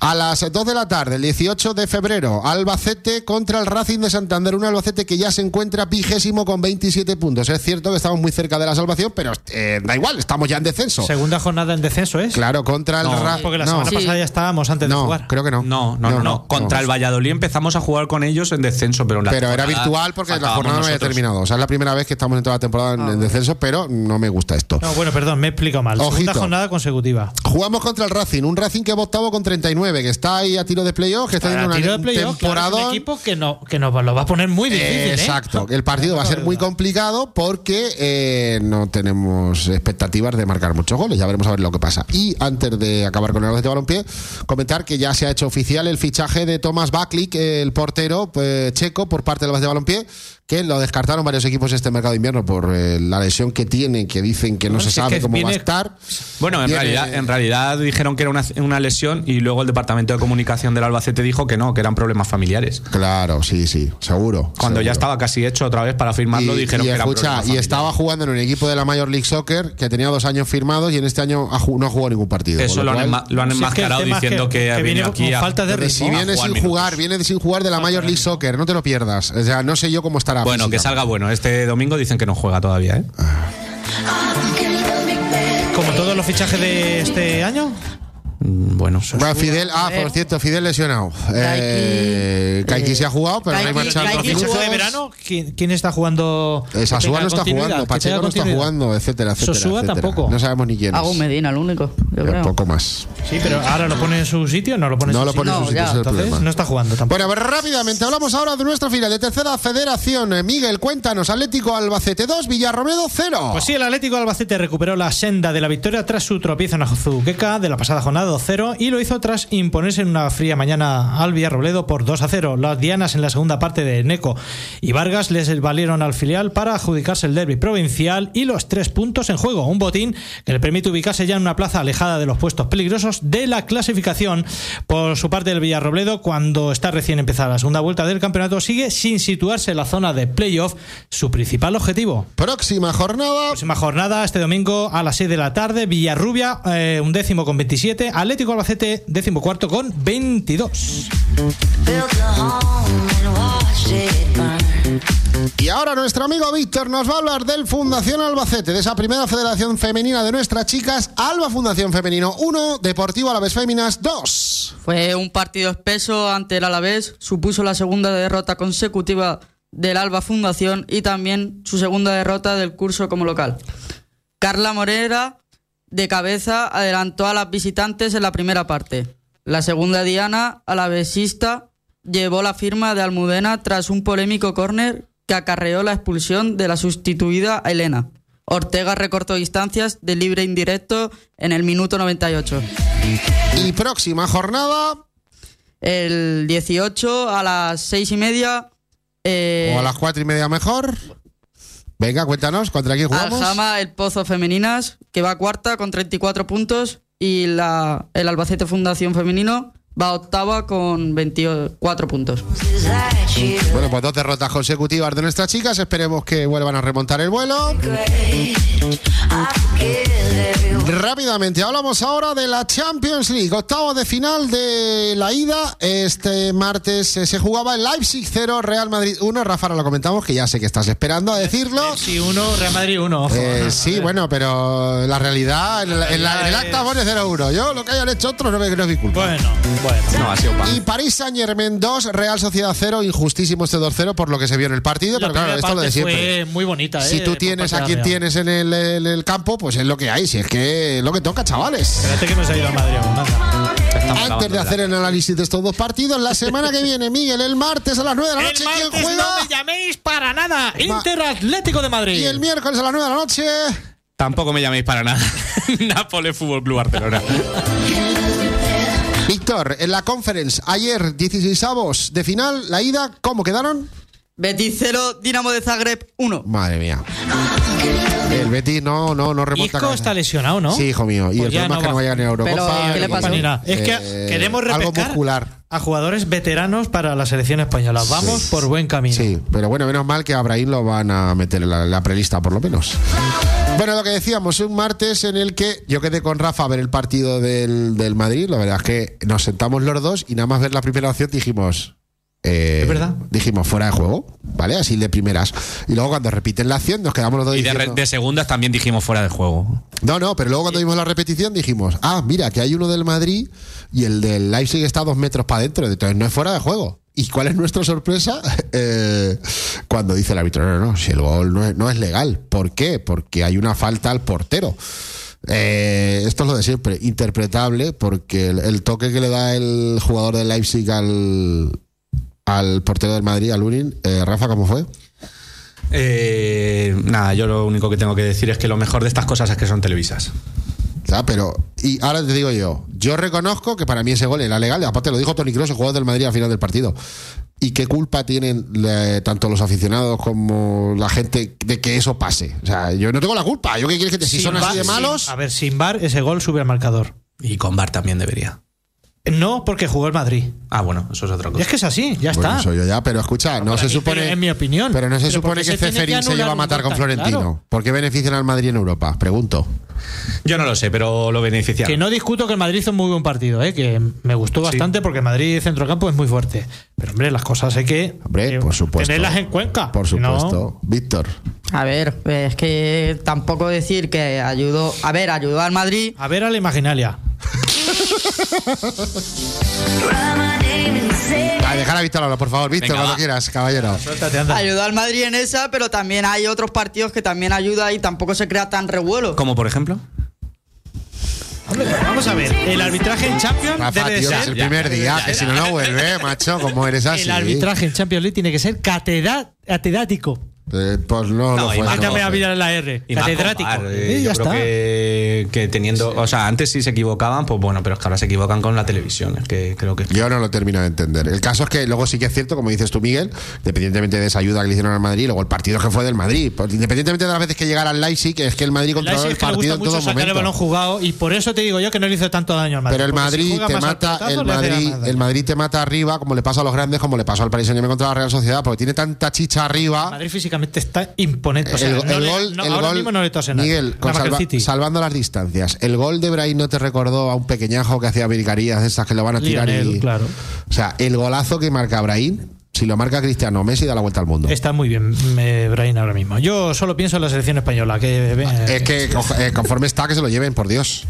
A las 2 de la tarde, el 18 de febrero, Albacete contra el Racing de Santander. Un Albacete que ya se encuentra vigésimo con 27 puntos. Es cierto que estamos muy cerca de la salvación, pero eh, da igual, estamos ya en descenso. Segunda jornada en descenso, ¿es? Claro, contra el No, Racing. Porque la no, semana Sí. pasada ya estábamos antes de no, jugar. creo que no. No, no, no, no. Contra el Valladolid empezamos a jugar con ellos en descenso, pero en la Pero era virtual porque la jornada no había terminado. O sea, es la primera vez que estamos en toda la temporada en, en descenso, pero no me gusta esto. No, bueno, perdón, me he explicado mal. Segunda jornada consecutiva. Jugamos contra el Racing, un Racing que va octavo con 39, que está ahí a tiro de playoff, que está de una playoff, claro, temporada. es un equipo que, no, que nos lo va a poner muy difícil. ¿eh? Exacto, el partido va a ser muy complicado porque eh, no tenemos expectativas de marcar muchos goles. Ya veremos a ver lo que pasa. Y antes de acabar con el Albacete Balompié, comentar que ya se ha hecho oficial el fichaje de Tomás Baklik, el portero pues, checo, por parte del Balompié, que lo descartaron varios equipos este mercado de invierno por eh, la lesión que tiene, que dicen que no No, se es sabe que cómo va a estar. Bueno, en Viene- realidad, en realidad dijeron que era una, una lesión y luego el departamento de comunicación del Albacete dijo que no, que eran problemas familiares. Claro, sí, sí, seguro. Cuando ya estaba casi hecho otra vez para firmarlo, y, dijeron y que escucha, problemas y estaba jugando en un equipo de la Major League Soccer que tenía dos años firmados y en este año no ha jugado ningún partido. Eso lo han, cual, lo han Si es que el enmascarado es diciendo que, que ha viene venido aquí con a- falta de pero si ritmo. viene jugar sin minutos. jugar, viene sin jugar de la Major League Soccer, no te lo pierdas. O sea, no sé yo cómo estará. Bueno, que salga bueno. Este domingo dicen que no juega todavía, ¿eh? Como todos los fichajes de este año. Mm, Bueno, Bueno, Fidel, ah, por cierto, Fidel lesionado. Eh, Kaiki se ha jugado, pero no hay Kaiki- marcha Kaiki en Fichaje jugó- de verano, ¿quién, quién está jugando? Eh, Sasúa no está jugando, Pacheco no está jugando, etcétera, etcétera. Sosúa etcétera. tampoco. No sabemos ni quién es. Hago Medina, el único, yo creo. poco más. Sí, pero ahora lo pone en su sitio, no lo pone en No su lo sitio. pone en su No, sitio, ya. ese es el Entonces problema. no está jugando tampoco. Bueno, pues rápidamente hablamos ahora de nuestra final de tercera federación. Eh, Miguel, cuéntanos, Atlético Albacete 2, Villarromedo 0. Pues sí, el Atlético Albacete recuperó la senda de la victoria tras su tropiezo en Azuqueca de la pasada jornada 2-0 y lo hizo tras imponerse en una fría mañana al Villarrobledo por 2-0. Las dianas en la segunda parte de Neco y Vargas les valieron al filial para adjudicarse el derby provincial y los tres puntos en juego. Un botín que le permite ubicarse ya en una plaza alejada de los puestos peligrosos de la clasificación. Por su parte, el Villarrobledo, cuando está recién empezada la segunda vuelta del campeonato, sigue sin situarse en la zona de playoff, su principal objetivo. Próxima jornada. Próxima jornada este domingo a las 6 de la tarde. Villarrubia, eh, un décimo con 27. Atlético Albacete, décimo cuarto con 22. Built a home and watched it burn. Y ahora nuestro amigo Víctor nos va a hablar del Fundación Albacete, de esa primera federación femenina de nuestras chicas, Alba Fundación Femenino 1, Deportivo Alavés Féminas 2. Fue un partido espeso ante el Alavés, supuso la segunda derrota consecutiva del Alba Fundación y también su segunda derrota del curso como local. Carla Morera, de cabeza, adelantó a las visitantes en la primera parte. La segunda Diana, alavesista, llevó la firma de Almudena tras un polémico córner que acarreó la expulsión de la sustituida a Elena. Ortega recortó distancias de libre indirecto en el minuto 98. Y próxima jornada, El 18 a las 6 y media. eh, o a las cuatro y media mejor. Venga, cuéntanos, ¿contra quién jugamos? Aljama el Pozo Femeninas, que va cuarta con 34 puntos. Y la, el Albacete Fundación Femenino va octava con 24 puntos. Bueno, pues dos derrotas consecutivas de nuestras chicas. Esperemos que vuelvan a remontar el vuelo. Rápidamente, hablamos ahora de la Champions League. Octavo de final de la ida. Este martes eh, se jugaba el Leipzig 0, Real Madrid 1. Rafa, ahora lo comentamos, que ya sé que estás esperando a decirlo. Sí, uno, Real Madrid uno. ojo. Eh, sí, bueno, pero la realidad, en, la- en la- en el acta pone 0-1. Yo lo que hayan hecho otros no, me, no es mi culpa. Bueno, bueno. no, ha sido pa. Y París Saint Germain 2, Real Sociedad 0, injustísimo este 2-0 por lo que se vio en el partido, La pero claro, esto es lo de siempre. fue muy bonita. Si eh, tú tienes a quien tienes en el, el campo, pues es lo que hay, si es que es lo que toca, chavales. Espérate que hemos ido a Madrid. Estamos Antes de hacer el análisis de estos dos partidos, la semana que viene, Miguel, el martes a las 9 de la El noche, martes ¿quién juega? no me llaméis para nada. Inter Atlético de Madrid. Y el miércoles a las 9 de la noche. Tampoco me llaméis para nada. Nápoles Fútbol Club Barcelona. Víctor, en la conference, ayer 16 avos de final, la ida, ¿cómo quedaron? Betis 0, Dinamo de Zagreb 1. Madre mía. El Betis no, no, no remonta. Isco está lesionado, ¿no? Sí, hijo mío. Y Pues el problema es que va. no vaya ni a Eurocopa. Pero, ¿qué le nada. Es que Eh, queremos algo repescar muscular. a jugadores veteranos para la selección española. Vamos por buen camino. Sí, pero bueno, menos mal que a Abraham lo van a meter en la, en la prelista, por lo menos. Bueno, lo que decíamos, un martes en el que yo quedé con Rafa a ver el partido del, del Madrid. La verdad es que nos sentamos los dos y nada más ver la primera opción dijimos. eh, ¿Es verdad? Dijimos fuera de juego, ¿vale? Así de primeras. Y luego cuando repiten la acción nos quedamos los dos Y de, diciendo- de segundas también dijimos fuera de juego. No, no, pero luego cuando vimos la repetición dijimos, ah, mira, que hay uno del Madrid y el del Leipzig está a dos metros para adentro, entonces no es fuera de juego. ¿Y cuál es nuestra sorpresa? Eh, cuando dice el árbitro, no, no, si el gol no es, legal. ¿Por qué? Porque hay una falta al portero. Eh, esto es lo de siempre, interpretable, porque el, toque que le da el jugador del Leipzig al, al portero del Madrid, al Lunin, eh, Rafa, ¿cómo fue? Eh, nada, yo lo único que tengo que decir es que lo mejor de estas cosas es que son televisas. Pero, y ahora te digo yo, yo reconozco que para mí ese gol era legal, aparte lo dijo Tony Kroos, el jugador del Madrid al final del partido. ¿Y qué culpa tienen eh, tanto los aficionados como la gente de que eso pase? O sea, yo no tengo la culpa, yo qué quieres que te, si Sin son así VAR, de sin- malos, a ver, sin bar ese gol sube al marcador. Y con Bar también debería. No, porque jugó el Madrid. Ah, bueno, eso es otra Y cosa. es que es así, ya Bueno, está. eso yo ya, pero escucha, no se mí, supone. en mi opinión. Pero no se Pero supone que Ceferín se lleva a matar con Florentino. claro. ¿Por qué benefician al Madrid en Europa? Pregunto. Yo no lo sé, pero lo beneficiaron. Que no discuto que el Madrid hizo un muy buen partido, ¿eh? que me gustó bastante porque el Madrid centrocampo es muy fuerte. Pero hombre, las cosas hay que Hombre, eh, por supuesto. tenerlas en cuenta. Por no- supuesto. Víctor. A ver, es que tampoco decir que ayudó. A ver, ayudó al Madrid. A ver a la imaginalia. Ah, dejar a Víctor hablar, por favor. Víctor, cuando va. quieras, caballero. Suéltate, anda. Ayudó al Madrid en esa, pero también hay otros partidos que también ayuda y tampoco se crea tan revuelo. Como por ejemplo. Vamos a ver. El arbitraje en Champions Rafa, debe tío, ser. es el primer día, que si no, no vuelve, macho, como eres así. El arbitraje en Champions League tiene que ser catedrático. Eh, pues no, No, y fue. más no. Mátame a mirar la R. Y Catedrático. Eh, yo ya creo está. que, que teniendo. O sea, antes sí se equivocaban, pues bueno, pero es que ahora se equivocan con la televisión. Es que creo que. Yo no lo termino de entender. El caso es que luego sí que es cierto, como dices tú, Miguel, independientemente de esa ayuda que le hicieron al Madrid, luego el partido que fue del Madrid, pues, independientemente de las veces que llegara al Leipzig, es que el Madrid El controló el le partido gusta en mucho todo sacar el balón momento. jugado y por eso te digo yo que no le hizo tanto daño al Madrid. Pero el si Madrid te mata, el Madrid, el Madrid te mata arriba, como le pasa a los grandes, como le pasó al Paris Saint-Germain contra la Real Sociedad, porque tiene tanta chicha arriba. Madrid físicamente está imponente. O sea, el, no el le- gol, no, el ahora gol- mismo no le tose nada. Miguel, con salva- salvando las distancias. El gol de Brahim no te recordó a un pequeñajo que hacía vircarías de esas que lo van a tirar Lionel, y. claro. O sea, el golazo que marca Brahim, si lo marca Cristiano Messi, da la vuelta al mundo. Está muy bien, Brain, ahora mismo. Yo solo pienso en la selección española. Que, eh, Es que eh, conforme está, que se lo lleven, por Dios.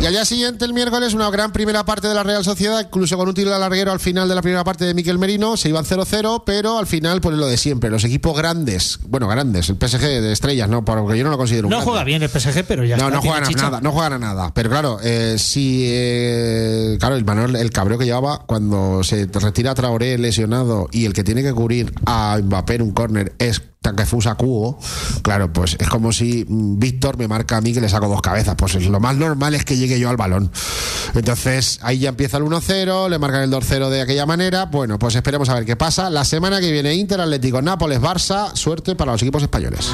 Y al día siguiente, el miércoles, una gran primera parte de la Real Sociedad, incluso con un tiro de larguero al final de la primera parte de Miquel Merino, se iban 0-0, pero al final, pues lo de siempre, los equipos grandes, bueno, grandes, el PSG de estrellas, ¿no? Porque yo no lo considero un no grande. juega bien el PSG, pero ya no, está. no juegan a chicha. nada, no juegan a nada. Pero claro, eh, si eh, claro, el Manuel, el cabreo que llevaba cuando se retira Traoré lesionado y el que tiene que cubrir a Mbappé en un córner es Takefusa Kubo, claro, pues es como si mm, Víctor me marca a mí que le saco dos cabezas. Pues lo más normal es que llegue yo al balón. Entonces ahí ya empieza el 1-0, le marcan el 2-0 de aquella manera. Bueno, pues esperemos a ver qué pasa. La semana que viene Inter, Atlético, Nápoles, Barça, suerte para los equipos españoles.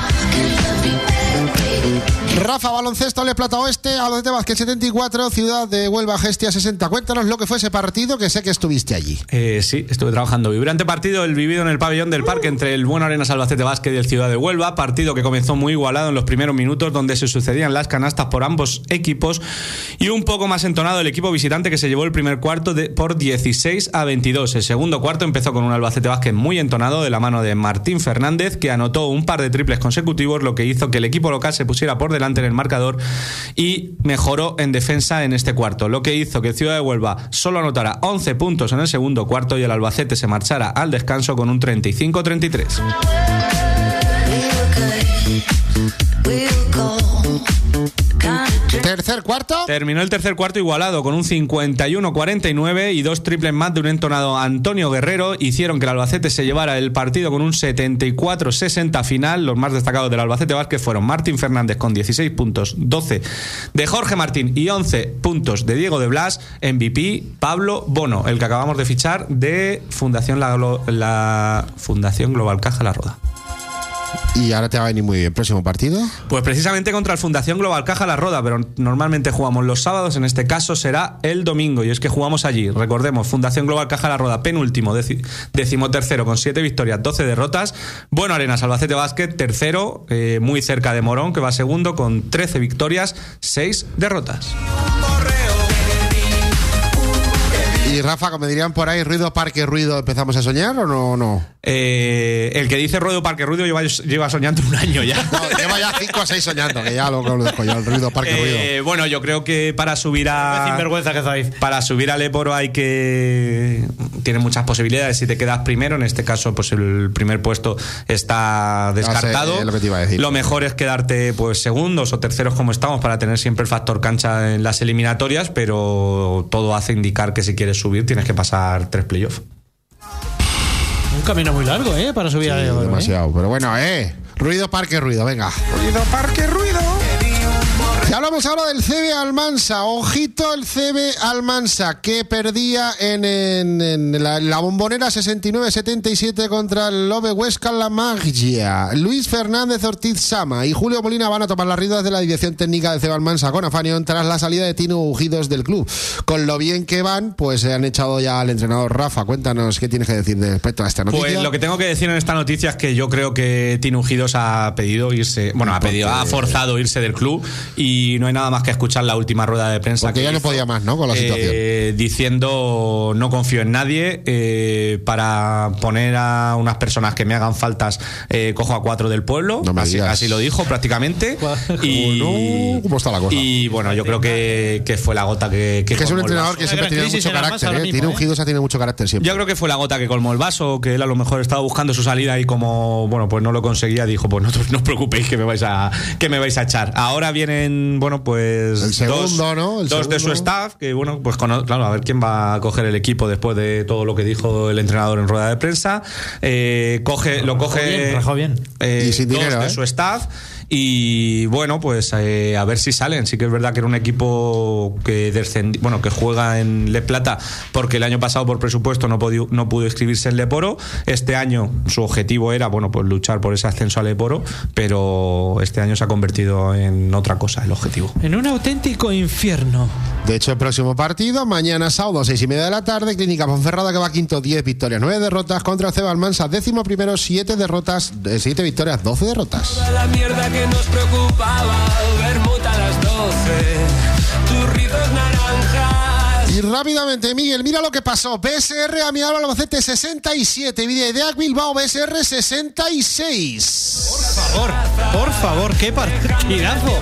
Rafa Baloncesto, Le Plata Oeste, Albacete Vázquez 74, Ciudad de Huelva Gestia 60. Cuéntanos lo que fue ese partido que sé que estuviste allí. Eh, sí, estuve trabajando. Vibrante partido, el vivido en el pabellón del parque entre el Bueno Arenas Albacete Vázquez y el Ciudad de Huelva. Partido que comenzó muy igualado en los primeros minutos, donde se sucedían las canastas por ambos equipos. Y un poco más entonado el equipo visitante que se llevó el primer cuarto de- por 16 a 22. El segundo cuarto empezó con un Albacete Vázquez muy entonado de la mano de Martín Fernández, que anotó un par de triples consecutivos, lo que hizo que el equipo local se pusiera por delante en el marcador y mejoró en defensa en este cuarto, lo que hizo que Ciudad de Huelva solo anotara 11 puntos en el segundo cuarto y el Albacete se marchara al descanso con un 35-33. Tercer cuarto. Terminó el tercer cuarto igualado con un 51-49 y dos triples más de un entonado Antonio Guerrero hicieron que el Albacete se llevara el partido con un 74-60 final. Los más destacados del Albacete Vázquez fueron Martín Fernández con 16 puntos, 12 de Jorge Martín y 11 puntos de Diego de Blas, MVP Pablo Bono, el que acabamos de fichar de Fundación la, Fundación Global Caja La Roda. Y ahora te va a venir muy bien. Próximo partido. Pues precisamente contra el Fundación Global Caja La Roda, pero normalmente jugamos los sábados, en este caso será el domingo, y es que jugamos allí. Recordemos, Fundación Global Caja La Roda, penúltimo, deci- decimotercero, con 7 victorias, 12 derrotas. Bueno, Arenas, Albacete Basket, tercero, eh, muy cerca de Morón, que va segundo, con 13 victorias, 6 derrotas. Y Rafa, como dirían por ahí, ruido, parque, ruido, ¿empezamos a soñar o no? no? Eh, el que dice Ruedo Parque Ruido lleva, lleva soñando un año ya. No, lleva ya 5 o 6 soñando, que ya lo, lo dejo yo, el ruido, parque, ruido. Eh, bueno, yo creo que para subir a. Vergüenza que sois. Para subir al Époro hay que. Tiene muchas posibilidades. Si te quedas primero, en este caso, pues el primer puesto está descartado. sé, es lo que te iba a decir. Lo mejor es quedarte, pues, segundos o terceros como estamos para tener siempre el factor cancha en las eliminatorias, pero todo hace indicar que si quieres subir tienes que pasar tres playoffs. Un camino muy largo, ¿eh? Para subir a Ebro, ¿eh? Demasiado. Pero bueno, eh. Ruido, parque, ruido, venga. Ruido, parque, ruido. Hablamos ahora del CB Almansa. Ojito el CB Almansa, que perdía en, en- en la, la bombonera 69-77 contra el Lobe Huesca La Magia. Luis Fernández Ortiz Sama y Julio Molina van a tomar las riendas de la dirección técnica del CB Almansa con Afanion tras la salida de Tino Ujidos del club. Con lo bien que van, pues se han echado ya al entrenador Rafa. Cuéntanos qué tienes que decir respecto a esta noticia. Pues lo que tengo que decir en esta noticia es que yo creo que Tino Ujidos ha pedido irse, bueno, ha pedido, ha forzado irse del club y no hay nada más que escuchar la última rueda de prensa. Porque que ya no hizo, podía más, ¿no? Con la situación. eh, diciendo no confío en nadie eh, para poner a unas personas que me hagan faltas eh, cojo a cuatro del pueblo. No me así, digas. así lo dijo prácticamente. y, Bueno, ¿cómo está la cosa? Y bueno, yo creo que, que fue la gota que, que que es un entrenador que siempre tiene mucho carácter. ¿eh? mismo, Tino ¿eh? Ujidos ha tenido mucho carácter siempre. Yo creo que fue la gota que colmó el vaso, que él a lo mejor estaba buscando su salida y como, bueno, pues no lo conseguía, dijo, pues no, no os preocupéis que me vais a que me vais a echar. Ahora vienen, bueno, pues El segundo, dos, ¿no? El dos de su staff, que bueno, pues cono- claro, a ver quién va a coger el equipo después de todo lo que dijo el entrenador en rueda de prensa. Eh, coge, lo coge bien, rajó bien. eh, Y sin dos dinero, de ¿eh? su staff y bueno pues eh, a ver si salen sí que es verdad que era un equipo que descendi- bueno que juega en Le Plata porque el año pasado por presupuesto no pudo, no pudo inscribirse en Leporo este año su objetivo era bueno pues luchar por ese ascenso a Leporo pero este año se ha convertido en otra cosa el objetivo En un auténtico infierno. De hecho, el próximo partido, mañana sábado, seis y media de la tarde, Clínica Ponferrada que va quinto, 10 victorias, 9 derrotas contra el Ceba Almansa, décimo primero, 7 derrotas, 7 victorias, 12 derrotas. La mierda que que nos preocupaba ver muta a las doce. Y rápidamente, Miguel, mira lo que pasó. BSR a mi Albacete 67, Videoidea Bilbao BSR 66. Por favor, por favor, qué partidazo.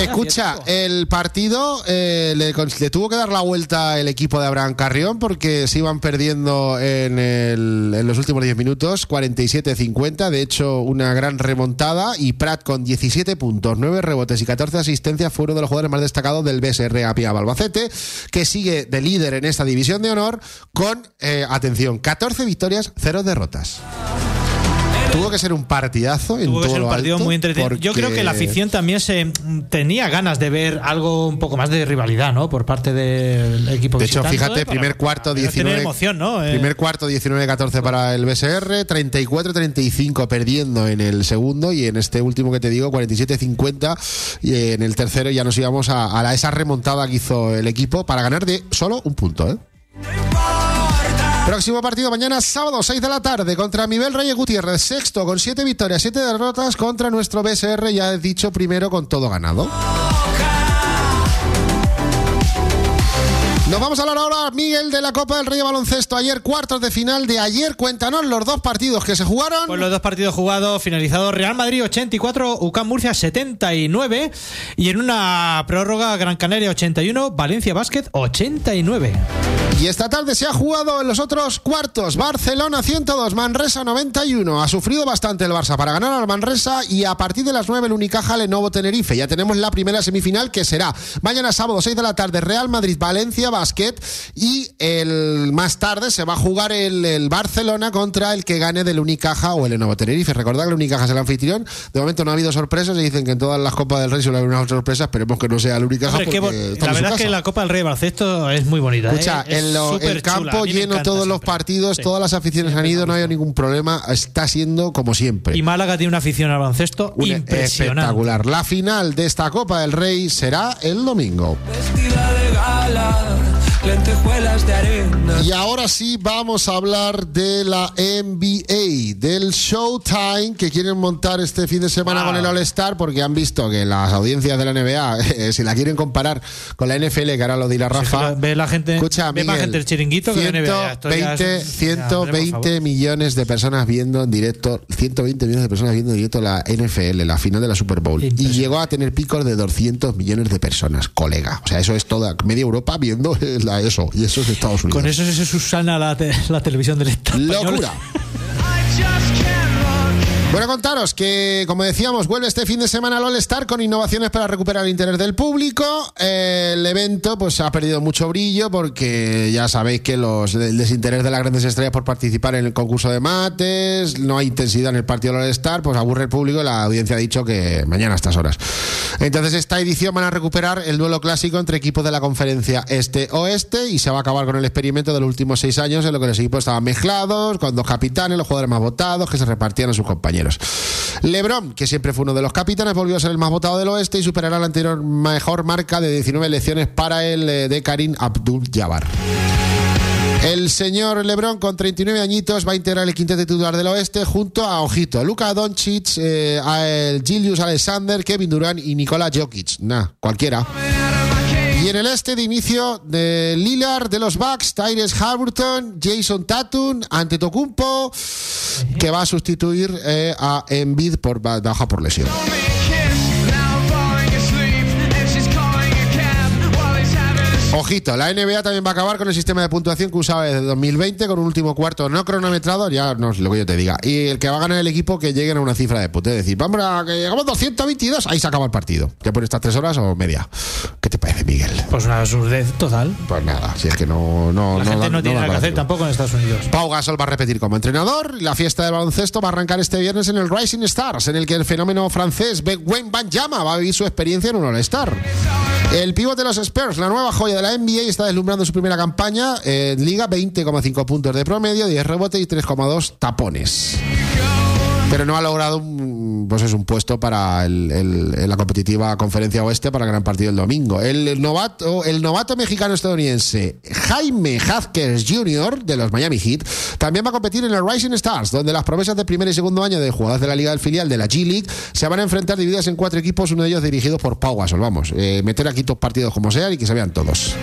Escucha, el partido eh, le, le tuvo que dar la vuelta el equipo de Abraham Carrión porque se iban perdiendo en, el- en los últimos 10 minutos, 47-50. De hecho, una gran remontada. Y Prat con 17 puntos, 9 rebotes y 14 asistencias fue uno de los jugadores más destacados del BSR Apia Balbacete, que sigue de líder en esta división de honor con, eh, atención, 14 victorias, 0 derrotas. Tuvo que ser un partidazo en Tuvo que todo ser un lo partido muy entretenido. Yo creo que la afición también se mm, tenía ganas de ver algo un poco más de rivalidad, ¿no? Por parte del equipo De hecho, fíjate, para- primer cuarto para 19. Tener emoción, ¿no? Eh, Primer cuarto 19-14 para el BSR, 34-35 perdiendo en el segundo y en este último que te digo, 47-50 y en el tercero ya nos íbamos a, a la- esa remontada que hizo el equipo para ganar de solo un punto, ¿eh? Próximo partido mañana sábado 6 de la tarde contra Miguel Reyes Gutiérrez, sexto con 7 victorias, 7 derrotas contra nuestro BSR, ya he dicho primero con todo ganado. Nos vamos a hablar ahora, Miguel, de la Copa del Rey de Baloncesto. Ayer cuartos de final de ayer. Cuéntanos los dos partidos que se jugaron. Pues los dos partidos jugados, finalizados Real Madrid 84, UCAM Murcia 79 y en una prórroga Gran Canaria 81, Valencia Basket 89. Y esta tarde se ha jugado en los otros cuartos. Barcelona 102, Manresa 91. Ha sufrido bastante el Barça para ganar al Manresa y a partir de las 9 el Unicaja Lenovo Tenerife. Ya tenemos la primera semifinal que será mañana sábado 6 de la tarde Real Madrid Valencia Basket y el más tarde se va a jugar el, el Barcelona contra el que gane del Unicaja o el Lenovo Tenerife. Recordad que el Unicaja es el anfitrión. De momento no ha habido sorpresas y dicen que en todas las Copas del Rey suele haber una sorpresa. Esperemos que no sea el Unicaja Hombre, porque bo- está la en su verdad es que la Copa del Rey de Baloncesto es muy bonita. Escucha, ¿eh? Es en lo- el campo lleno todos los siempre. partidos, Sí. todas las aficiones han ido, no hay ningún problema, está siendo como siempre. Y Málaga tiene una afición al baloncesto Un impresionante. espectacular. La final de esta Copa del Rey será el domingo. Vestida de gala, lentejuelas de arena. Y ahora sí vamos a hablar de la NBA, del Showtime que quieren montar este fin de semana Wow. con el All-Star porque han visto que las audiencias de la NBA, eh, si la quieren comparar con la NFL, que ahora lo dirá Rafa, Ve la gente, Escucha, ve más gente el chiringuito que la NBA. Esto 120, es- 120 millones de personas viendo en directo, 120 millones de personas viendo en directo la NFL, la final de la Super Bowl. Y llegó a tener picos de 200 millones de personas, colega. O sea, eso es toda media Europa viendo la eso. Y eso es Estados Unidos. Con eso se susana la, te- la televisión del Estado. Locura. Bueno, contaros que, como decíamos, vuelve este fin de semana al All-Star con innovaciones para recuperar el interés del público. Eh, el evento pues ha perdido mucho brillo porque ya sabéis que los, el desinterés de las grandes estrellas por participar en el concurso de mates, no hay intensidad en el partido del All-Star, pues aburre el público y la audiencia ha dicho que mañana a estas horas. Entonces, esta edición van a recuperar el duelo clásico entre equipos de la conferencia este-oeste y se va a acabar con el experimento de los últimos seis años en lo que los equipos estaban mezclados, con dos capitanes, los jugadores más votados, que se repartían a sus compañeros. LeBron, que siempre fue uno de los capitanes, volvió a ser el más votado del oeste y superará la anterior mejor marca de 19 elecciones para el eh, de Karim Abdul-Jabbar. El señor LeBron, con 39 añitos, va a integrar el quinteto titular del oeste junto a, ojito, Luka Doncic, eh, a el Gilius Alexander, Kevin Durant y Nikola Jokic. Nah, cualquiera. Y en el este de inicio de Lillard de los Bucks, Tyrese Halliburton, Jason Tatum, Antetokounmpo, que va a sustituir eh, a Embiid por ba- baja por lesión. Ojito, la NBA también va a acabar con el sistema de puntuación que usaba desde 2020 con un último cuarto no cronometrado, ya no es lo que yo te diga. Y el que va a ganar el equipo que lleguen a una cifra de puntos. Es decir, vamos a que llegamos 222, ahí se acaba el partido. ¿Te pones estas tres horas o media? ¿Qué te parece, Miguel? Pues una absurdez total. Pues nada, si es que no... no La no gente da- no tiene da nada que hacer tampoco en Estados Unidos. Pau Gasol va a repetir como entrenador. La fiesta del baloncesto va a arrancar este viernes en el Rising Stars, en el que el fenómeno francés Ben Banjama va a vivir su experiencia en un All-Star. El pívot de los Spurs, la nueva joya de la NBA, está deslumbrando su primera campaña en Liga, 20,5 puntos de promedio, 10 rebotes y 3,2 tapones. Pero no ha logrado un, pues es un puesto para el- en la competitiva conferencia oeste para el gran partido el domingo. El novato, el novato mexicano estadounidense Jaime Haskers Jr. de los Miami Heat también va a competir en el Rising Stars, donde las promesas de primer y segundo año de jugadores de la liga del filial de la G League se van a enfrentar divididas en cuatro equipos, uno de ellos dirigido por Pau Gasol. Vamos, eh, meter aquí dos partidos como sea y que se vean todos.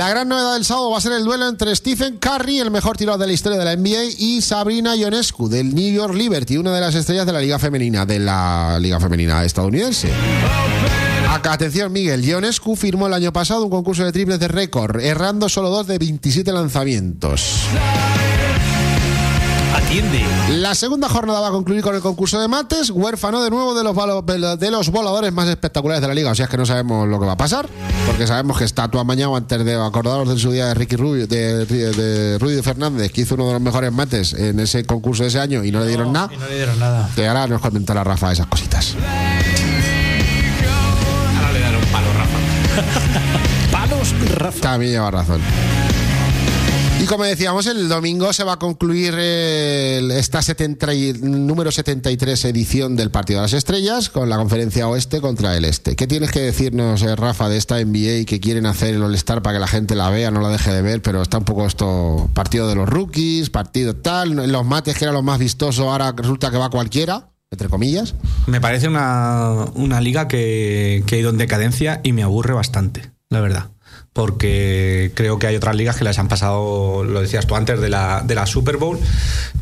La gran novedad del sábado va a ser el duelo entre Stephen Curry, el mejor tirador de la historia de la NBA, y Sabrina Ionescu del New York Liberty, una de las estrellas de la Liga Femenina, de la Liga Femenina estadounidense. Acá, atención, Miguel. Ionescu firmó el año pasado un concurso de triples de récord, errando solo dos de 27 lanzamientos. Atiende. La segunda jornada va a concluir con el concurso de mates, huérfano de nuevo de los, de los voladores más espectaculares de la liga. O sea, es que no sabemos lo que va a pasar, porque sabemos que está tú amañado antes de acordaros de su día de Ricky Rubio, de, de Rudy Fernández, que hizo uno de los mejores mates en ese concurso de ese año y no le dieron nada. Y no le dieron nada. Que ahora nos comentará Rafa esas cositas. Ahora le daré un palo, Rafa. Palos, Rafa. También lleva razón. Y como decíamos, el domingo se va a concluir el- esta 70 y- número 73 edición del Partido de las Estrellas con la conferencia oeste contra el este. ¿Qué tienes que decirnos, eh, Rafa, de esta NBA que quieren hacer el All-Star para que la gente la vea, no la deje de ver? Pero está un poco esto, partido de los rookies, partido tal, los mates que era lo más vistoso, ahora resulta que va cualquiera. entre comillas. Me parece una, una liga que, que ha ido en decadencia y me aburre bastante, la verdad. Porque creo que hay otras ligas que las han pasado, lo decías tú antes, de la, de la Super Bowl.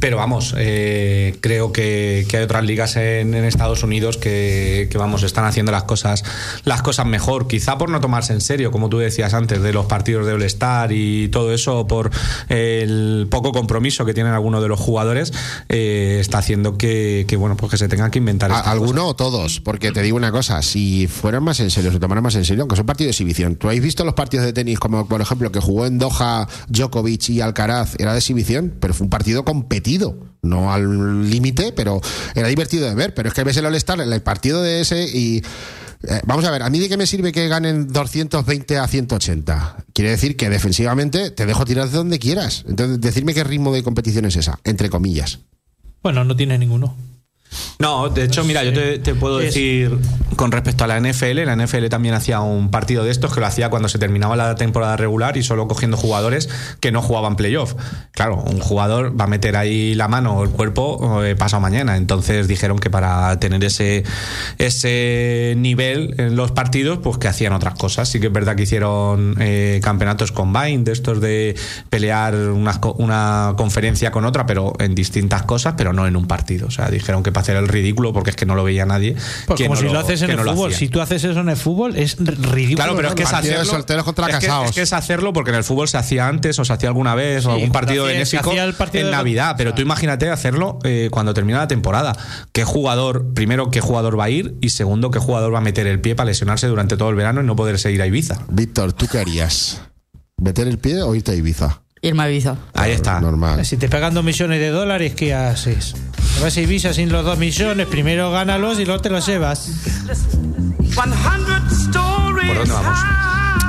Pero vamos, eh, creo que, que hay otras ligas en, en Estados Unidos que, que, vamos, están haciendo las cosas, las cosas mejor. Quizá por no tomarse en serio, como tú decías antes, de los partidos de All-Star y todo eso, por el poco compromiso que tienen algunos de los jugadores, eh, está haciendo que, que, bueno, pues que se tengan que inventar. ¿Alguno o todos? Porque te digo una cosa, si fueran más en serio, se tomaran más en serio, aunque son partidos de exhibición. ¿Tú habéis visto los partidos de tenis como, por ejemplo, que jugó en Doha Djokovic y Alcaraz? Era de exhibición, pero fue un partido competido. No al límite, pero era divertido de ver. Pero es que ves el All-Star, el partido de ese y... eh, vamos a ver, ¿a mí de qué me sirve que ganen 220 a 180? Quiere decir que defensivamente te dejo tirar de donde quieras. Entonces, decirme qué ritmo de competición es esa, entre comillas. Bueno, no tiene ninguno. No, de hecho, mira, yo te, te puedo decir con respecto a la NFL, la NFL también hacía un partido de estos que lo hacía cuando se terminaba la temporada regular y solo cogiendo jugadores que no jugaban playoff. Claro, un jugador va a meter ahí la mano o el cuerpo eh, pasado mañana. Entonces dijeron que para tener ese, ese nivel en los partidos, pues que hacían otras cosas. Sí que es verdad que hicieron eh, campeonatos combine, de estos de pelear una, una conferencia con otra, pero en distintas cosas, pero no en un partido. O sea, dijeron que para hacer el ridículo, porque es que no lo veía nadie. Pues que como no si lo, haces en el no fútbol. Si tú haces eso en el fútbol, es ridículo. Claro, pero es que es hacerlo. solteros contra es que- casados. Es que, es hacerlo porque en el fútbol se hacía antes o se hacía alguna vez o algún partido benéfico hacía el partido en de- Navidad. Pero tú imagínate hacerlo eh, cuando termina la temporada. ¿Qué jugador, primero, qué jugador va a ir? Y segundo, qué jugador va a meter el pie para lesionarse durante todo el verano y no poder seguir a Ibiza? Víctor, ¿tú qué harías? ¿Meter el pie o irte a Ibiza? Irme a Ibiza. Ahí está. Normal. Si te pegan dos millones de dólares, ¿qué haces? Te vas a Ibiza sin los dos millones, primero gánalos y luego te los llevas. ¿Por dónde vamos?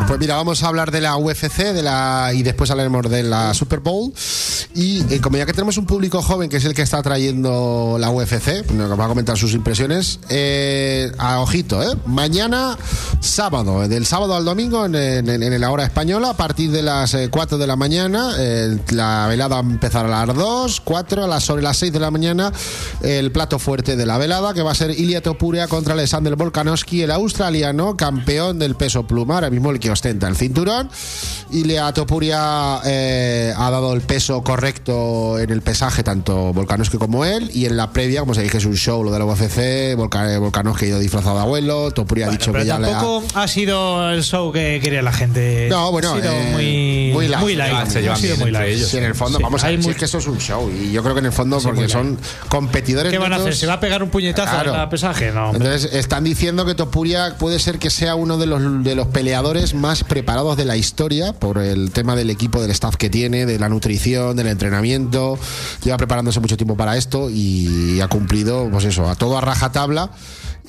Pues mira, vamos a hablar de la UFC de la, y después hablaremos de la Super Bowl. Y eh, como ya que tenemos un público joven que es el que está trayendo la UFC, nos va a comentar sus impresiones, eh, a ojito, ¿eh? Mañana, sábado, del sábado al domingo, en, en- en la hora española, a partir de las eh, 4 de la mañana, eh, la velada va a empezar a las 2, 4, a las, sobre las 6 de la mañana, el plato fuerte de la velada, que va a ser Ilia Topuria contra Alexander Volkanovski, el australiano, campeón del peso pluma, ahora mismo el que ostenta el cinturón. Ilia Topuria eh, ha dado el peso correcto en el pesaje, tanto Volkanovski como él, y en la previa, como se dije, es un show lo de la UFC, Volka- Volkanovski ha ido disfrazado de abuelo, Topuria ha dicho Pero que ya le ha... tampoco ha sido el show que quería la gente. No, bueno, ha sido eh, muy, muy light. muy light. Se llevan Ha sido bien muy entre light. ellos. Sí, en el fondo, Sí, vamos a si muy- que eso es un show. Y yo creo que en el fondo, porque son competidores. ¿Qué van a hacer? netos. ¿Se va a pegar un puñetazo Claro. en la pesaje? No. hombre. Entonces están diciendo que Topuria puede ser que sea uno de los, de los peleadores más preparados de la historia por el tema del equipo, del staff que tiene, de la nutrición, del entrenamiento. Lleva preparándose mucho tiempo para esto y ha cumplido, pues eso, a todo a rajatabla.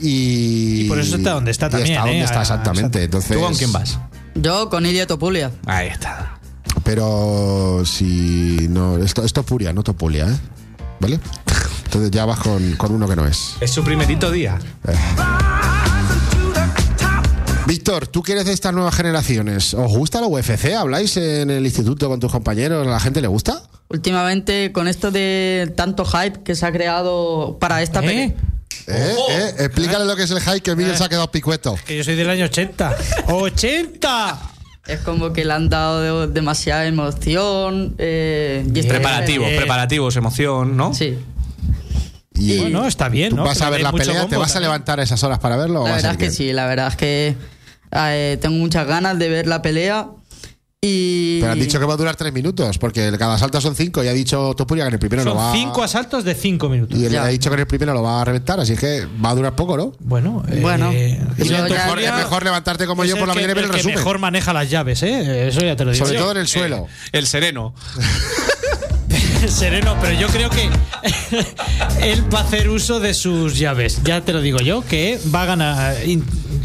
Y, Y por eso está donde está y también, Está donde ¿eh? está exactamente. Entonces, ¿Tú con quién vas? Yo con Ilia Topulia. Ahí está. Pero si no, esto es Topuria, no Topulia, ¿eh? ¿Vale? Entonces ya vas con, con uno que no es. Es su primerito día. Víctor, tú que eres de estas nuevas generaciones, ¿os gusta la UFC? ¿Habláis en el instituto con tus compañeros? ¿A la gente le gusta? Últimamente, con esto de tanto hype que se ha creado para esta ¿Eh? pelea. ¿Eh? ¿Eh? Explícale lo que es el high que Miguel se ha quedado picueto. Que yo soy del año 80. ¡80! Es como que le han dado de- demasiada emoción. Eh, y Preparativos, Eh. preparativos, emoción, ¿no? Sí. Y Bueno, está bien, ¿Tú ¿no? vas a ver la pelea? ¿Te vas a levantar a esas horas para verlo? La verdad es que sí, la verdad es que eh, tengo muchas ganas de ver la pelea. Y. Pero has dicho que va a durar tres minutos, porque cada asalto son cinco y ha dicho Topuria que en el primero lo va Son cinco asaltos de cinco minutos. Y él Ya. ha dicho que en el primero lo va a reventar, así que va a durar poco, ¿no? Bueno, Bueno. eh, Es mejor, Topuria es mejor levantarte como yo por la que- mañana y ver el que resumen. mejor maneja las llaves, ¿eh? Eso ya te lo digo. Sobre yo. todo en el suelo. El sereno. Sereno, pero yo creo que él va a hacer uso de sus llaves. Ya te lo digo yo, que va a ganar.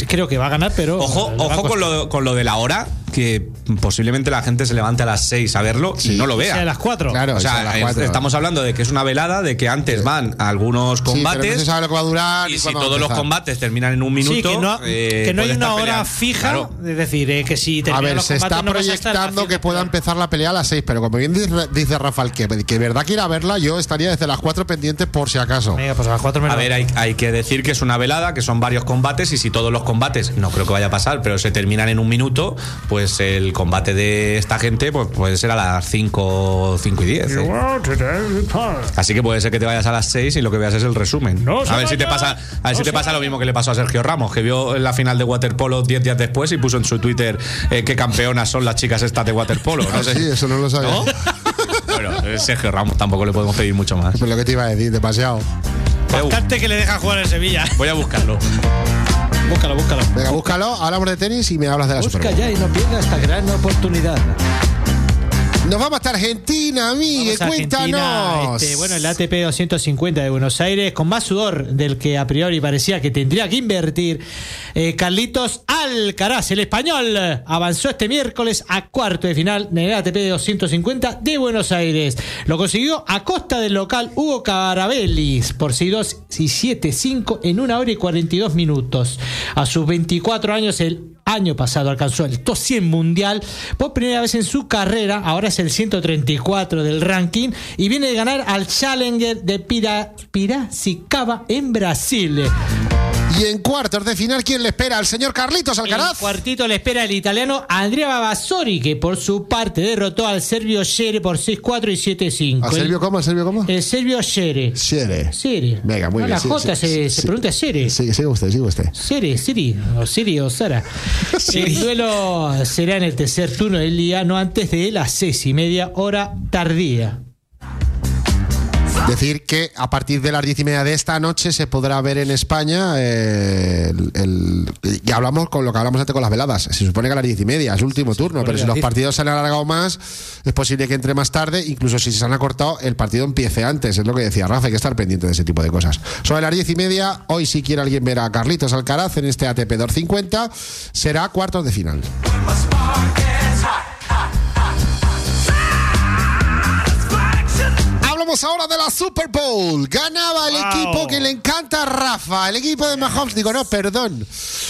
Creo que va a ganar, pero. Ojo, a ojo con lo, con lo de la hora, que posiblemente la gente se levante a las 6 a verlo y no lo O sea, a vea. las 4. Claro, O sea, a las estamos hablando de que es una velada, de que antes van algunos Sí, pero no combates se sabe lo que va a durar. y si a todos los combates terminan en un minuto, Sí, que no, eh, que no hay una hora peleando. fija. Claro. Es decir, eh, que si A terminan ver, los se está no a proyectando que pueda empezar la pelea a las 6, pero como bien dice, Rafael, que, que verdad quiera verla, yo estaría desde las 4 pendientes por si acaso. Venga, pues a las 4 menos. A ver, hay, hay que decir que es una velada, que son varios combates y si todos los combates, no creo que vaya a pasar, pero se terminan en un minuto, pues el combate de esta gente pues puede ser a las 5, 5 y 10. ¿eh? Así que puede ser que te vayas a las 6 y lo que veas es el resumen. No a ver si te pasa, a ver No si te se pasa lo mismo que le pasó a Sergio Ramos, que vio en la final de waterpolo 10 días después y puso en su Twitter eh, qué campeonas son las chicas estas de waterpolo. No Ah, sé. sí, eso no lo sabía. ¿No? bueno, eh, Sergio Ramos tampoco le podemos pedir mucho más. Pues lo que te iba a decir, demasiado. Bastante que le deja jugar en Sevilla. voy a buscarlo. Búscalo, búscalo. Venga, búscalo, hablamos de tenis y me hablas de la Busca ya y no pierda esta gran oportunidad. Nos vamos hasta Argentina, Miguel, cuéntanos. este, bueno, el ATP 250 de Buenos Aires, con más sudor del que a priori parecía que tendría que invertir. eh, Carlitos Alcaraz, el español, avanzó este miércoles a cuarto de final en el ATP 250 de Buenos Aires. Lo consiguió a costa del local Hugo Carabelis por 6-2 y 7-5 en 1 hora y 42 minutos. A sus 24 años, el año pasado alcanzó el top 100 mundial por primera vez en su carrera. Ahora es el 134 del ranking y viene de ganar al Challenger de Pira, Piracicaba en Brasil. Y en cuartos de final, ¿quién le espera? ¿Al señor Carlitos En Alcaraz? cuartito le espera el italiano Andrea Babasori, que por su parte derrotó al serbio Shere por 6-4 y 7-5. ¿Al serbio cómo? ¿Al serbio cómo? El serbio Shere. Shere. Shere. Venga, muy No, bien. La J sí, se, sí, se sí. pronuncia Shere. Sí, sigue usted, sigue usted. Siri, Siri, o Siri o Sara. El duelo será en el tercer turno del día, no antes de las seis y media hora tardía. Decir que a partir de las diez y media de esta noche se podrá ver en España eh, el, el- ya hablamos con lo que hablamos antes con las veladas. Se supone que a las diez y media es último turno, pero si los partidos se han alargado más, es posible que entre más tarde. Incluso si se han acortado, el partido empiece antes. Es lo que decía Rafa, hay que estar pendiente de ese tipo de cosas. Sobre las diez y media, hoy si quiere alguien ver a Carlitos Alcaraz en este ATP 250, será cuartos de final. Hablamos ahora de la Super Bowl. Ganaba el Wow. equipo que le encanta a Rafa, el equipo de Mahomes. Digo, no, perdón.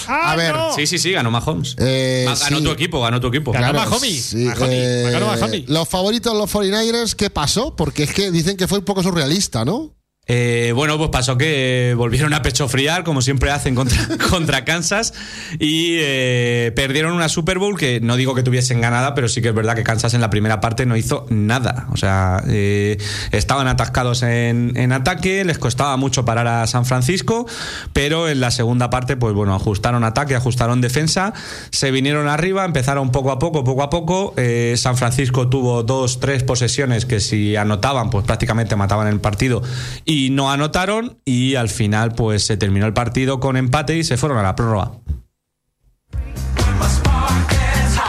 a ver, Sí, sí, sí, ganó Mahomes. Eh, Ah, ganó sí. tu equipo, ganó tu equipo. Ganó Claro, Mahomes. sí, Mahomes, eh, ganó Mahomes. los favoritos, los 49ers, ¿qué pasó? Porque es que dicen que fue un poco surrealista, ¿no? Eh, bueno, pues pasó que volvieron a pecho friar, como siempre hacen contra, contra Kansas, y eh, perdieron una Super Bowl que no digo que tuviesen ganada, pero sí que es verdad que Kansas en la primera parte no hizo nada. O sea, eh, estaban atascados en, en ataque, les costaba mucho parar a San Francisco, pero en la segunda parte, pues bueno, ajustaron ataque, ajustaron defensa, se vinieron arriba, empezaron poco a poco, poco a poco. San Francisco tuvo dos, tres posesiones que si anotaban, pues prácticamente mataban el partido no anotaron y al final pues se terminó el partido con empate y se fueron a la prórroga.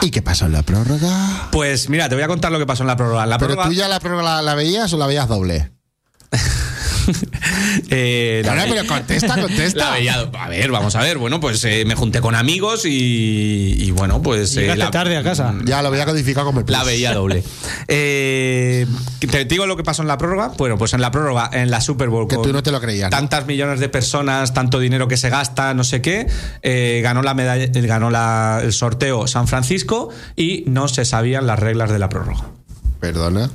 ¿Y qué pasó en la prórroga? Pues mira, te voy a contar lo que pasó en la prórroga. En la ¿Pero prórroga, tú ya la prórroga la, la veías o la veías doble? eh, la No, no, ve- pero contesta, contesta. La veía, a ver, vamos a ver. Bueno, pues eh, me junté con amigos y, y bueno, pues. eh, Llegaste la- tarde a casa. Ya lo veía codificado como el La plus. veía doble. Eh, te digo lo que pasó en la prórroga. Bueno, pues en la prórroga, en la Super Bowl. Que tú no te lo creías, ¿no? Tantas millones de personas, tanto dinero que se gasta, no sé qué. eh, ganó la medalla, ganó la- el sorteo San Francisco y no se sabían las reglas de la prórroga. Perdona.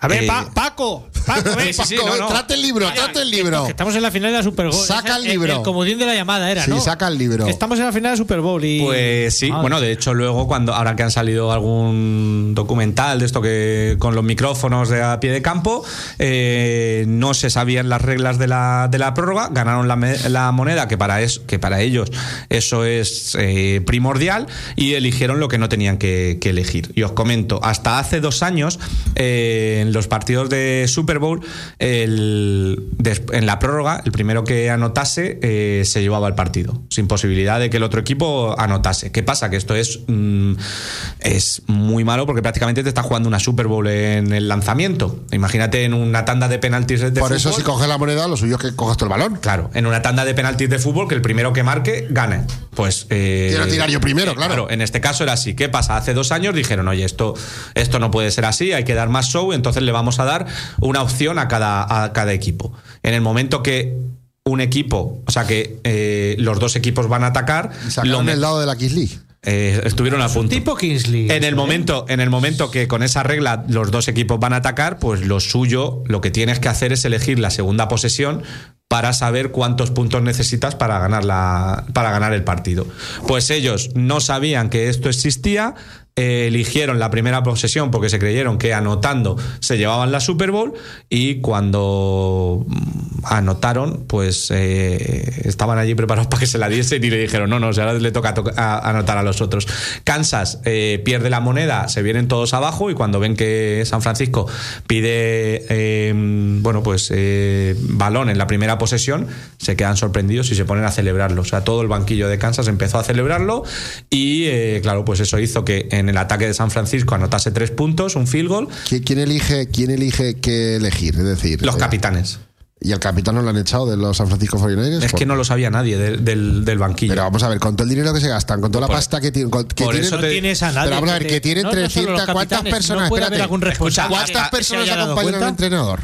A ver, Eh, Pa- Paco, Paco, ven. Sí, sí, Paco, no, eh, no. trate el libro, trate el libro. Que estamos en la final de la Super Bowl. Saca el libro. El, comodín de la llamada era, Sí, ¿no? saca el libro. Que estamos en la final de la Super Bowl y... Pues sí, Madre. bueno, de hecho luego cuando ahora que han salido algún documental de esto que con los micrófonos de a pie de campo, eh, no se sabían las reglas de la, de la prórroga, ganaron la, la moneda que para es, que para ellos eso es eh, primordial y eligieron lo que no tenían que, que elegir. Y os comento, hasta hace dos años eh, en los partidos de Super Bowl, el- en la prórroga, el primero que anotase eh, se llevaba el partido, sin posibilidad de que el otro equipo anotase. ¿Qué pasa? Que esto es, mm, es muy malo porque prácticamente te está jugando una Super Bowl en el lanzamiento. Imagínate en una tanda de penaltis de Por eso, si coges la moneda, lo suyo es que cojas tú el balón. Claro, en una tanda de penaltis de fútbol que el primero que marque gane. pues. eh, Quiero tirar yo primero, claro. En este caso era así. ¿Qué pasa? Hace dos años dijeron, oye, esto, esto no puede ser así, hay que dar más show, entonces le vamos a dar una opción a cada, a cada equipo. En el momento que un equipo, o sea que eh, los dos equipos van a atacar, lo el lado de la Kiss League. eh, estuvieron a punto. Tipo Kingsley. En el momento, en el momento que con esa regla los dos equipos van a atacar, pues lo suyo, lo que tienes que hacer es elegir la segunda posesión para saber cuántos puntos necesitas para ganar la, para ganar el partido. Pues ellos no sabían que esto existía. Eligieron la primera posesión porque se creyeron que anotando se llevaban la Super Bowl y cuando mm, anotaron pues eh, estaban allí preparados para que se la diesen y le dijeron no, no, o ahora le toca to- a- anotar a los otros. Kansas eh, pierde la moneda, se vienen todos abajo y cuando ven que San Francisco pide eh, bueno pues balón en la primera posesión, se quedan sorprendidos y se ponen a celebrarlo. O sea, todo el banquillo de Kansas empezó a celebrarlo y claro, pues eso hizo que en el ataque de San Francisco anotase tres puntos, un field goal, ¿Qui- ¿Quién elige, quién elige qué elegir? Es decir, los eh, capitanes. ¿Y el capitán no lo han echado de los San Francisco 49ers? Es que no lo sabía nadie de- del, del banquillo. Pero vamos a ver, con todo el dinero que se gastan, con toda la pasta que tienen. con- que por tienen- eso no te- tienes a nadie. Pero vamos a ver, que tienen no, no solo 300, los ¿cuántas personas? No puede haber Espérate. algún responsable. ¿Cuántas personas acompañan al entrenador?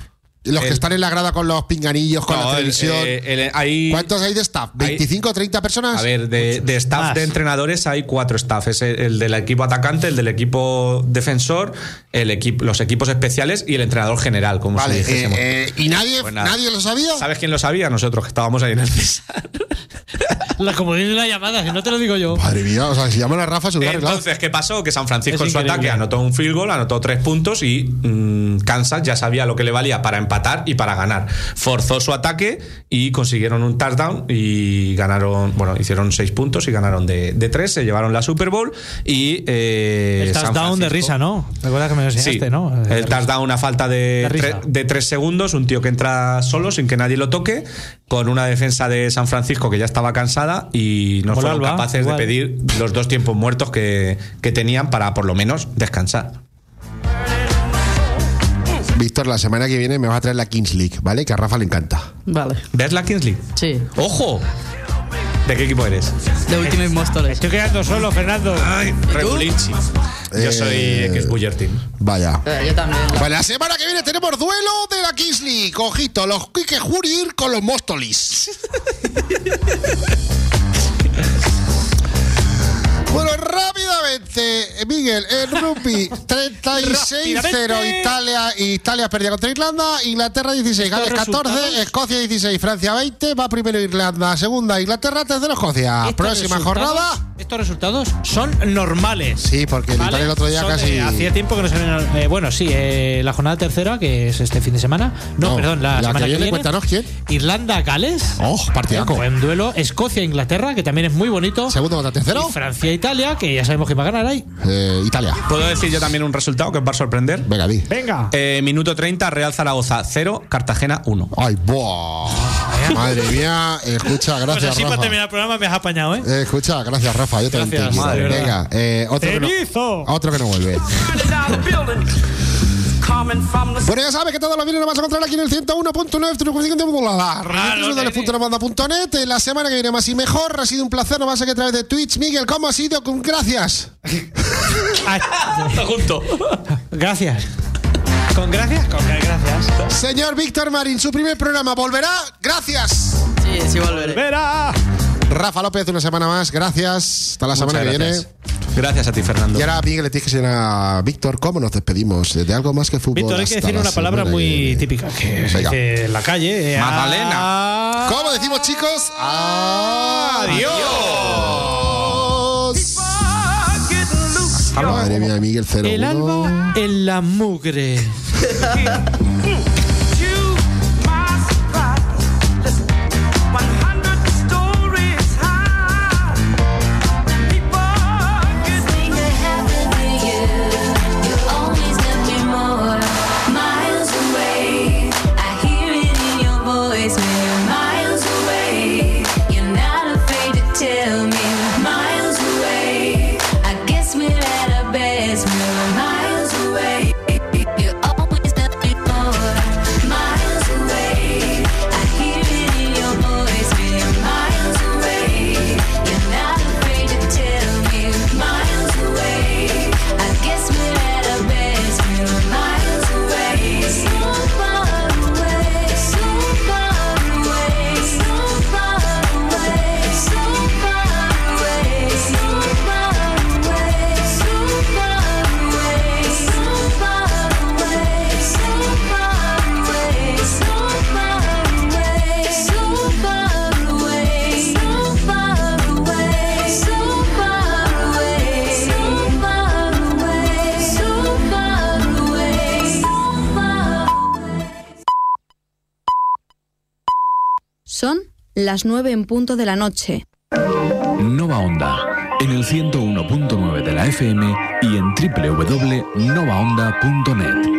Los que El- están en la grada con los pinganillos, con No, la el- televisión. eh, el- hay- ¿Cuántos hay de staff? hay- ¿25 o 30 personas? A ver, de, de staff Más. de entrenadores hay cuatro staff. Es el, el del equipo atacante, el del equipo defensor, el equipo, los equipos especiales y el entrenador general, como Vale, si dijésemos. eh, eh, ¿y nadie, Pues nadie lo sabía? ¿Sabes quién lo sabía? Nosotros, que estábamos ahí en el César. La comodidad de la llamada, si no te lo digo yo. Madre mía, o sea, si llaman a Rafa arreglado. Entonces, ¿qué pasó? Que San Francisco Es en su increíble. ataque anotó un field goal, anotó tres puntos y mm, Kansas ya sabía lo que le valía para empatar y para ganar. Forzó su ataque y consiguieron un touchdown y ganaron, bueno, hicieron seis puntos y ganaron de, de tres, se llevaron la Super Bowl y... eh, El San touchdown de risa, ¿no? Recuerda que me lo Sí, enseñaste, ¿no? De el touchdown a falta de, De risa. tre- de tres segundos, un tío que entra solo sin que nadie lo toque, con una defensa de San Francisco que ya estaba cansada y no fueron Alba, capaces igual. de pedir los dos tiempos muertos que, que tenían para por lo menos descansar. Víctor, la semana que viene me vas a traer la Kings League, ¿vale? Que a Rafa le encanta. Vale. ¿Ves la Kingsley? Sí. ¡Ojo! ¿De qué equipo eres? De Ultimate Monsters. Estoy quedando solo, Fernando. Ay, Regulinchi. Yo soy Eh, X Buller Team. Vaya. Eh, yo también. Vale, la semana que viene tenemos duelo de la Kings League. Ojito, los Quique Jurir con los Móstolis. Bueno, rápidamente, eh, Miguel, el rugby 36-0 Rápidamente. Italia, Italia perdía contra Irlanda, Inglaterra 16, Gales 14, resultados. Escocia 16, Francia 20, va primero Irlanda, segunda Inglaterra, tercero Escocia. Próxima jornada. Estos resultados son normales. Sí, porque el ¿vale? Italia el otro día Son, casi... eh, hacía tiempo que no se ven. eh, bueno, sí, eh, la jornada tercera, que es este fin de semana. No, No, perdón, la, la semana que que viene, cuéntanos quién. Irlanda-Gales. Oh, partidaco. Buen duelo. Escocia-Inglaterra, que también es muy bonito. Segundo contra tercero. Francia-Italia, que ya sabemos quién va a ganar ahí. Eh, Italia. ¿Puedo decir yo también un resultado que os va a sorprender? Venga, di. Venga. Eh, minuto 30, Real Zaragoza 0, Cartagena 1. Ay, buah. Madre mía, escucha, Pues gracias, así para Rafa. terminar el programa me has apañado, ¿eh? Eh, escucha, gracias, Rafa. Yo también te quiero. Venga, eh, otro, que no, otro que no vuelve. Bueno, ya sabes que todo lo viene lo vas a encontrar aquí en el 101.9 tu consigue de La semana que viene más y mejor. Ha sido un placer, no a que a través de Twitch. Miguel, ¿cómo ha sido? Con- Gracias. Junto. gracias. ¿Con gracias? Con gracias. Señor Víctor Marín, su primer programa volverá. Gracias. Sí, sí volveré. ¡Verá! Rafa López, una semana más. Gracias. Hasta la semana que viene. gracias. A ti, Fernando. Y ahora, Miguel, le tienes que a Víctor cómo nos despedimos de algo más que fútbol. Víctor, hay que decir la una palabra que muy típica que se Venga. dice en la calle. eh, Magdalena. ah, ¿Cómo decimos, chicos? Adiós. Madre mía, Miguel, cero. El alba en la mugre. las 9 en punto de la noche. Nova Onda, en el 101.9 de la FM y en www.novaonda.net.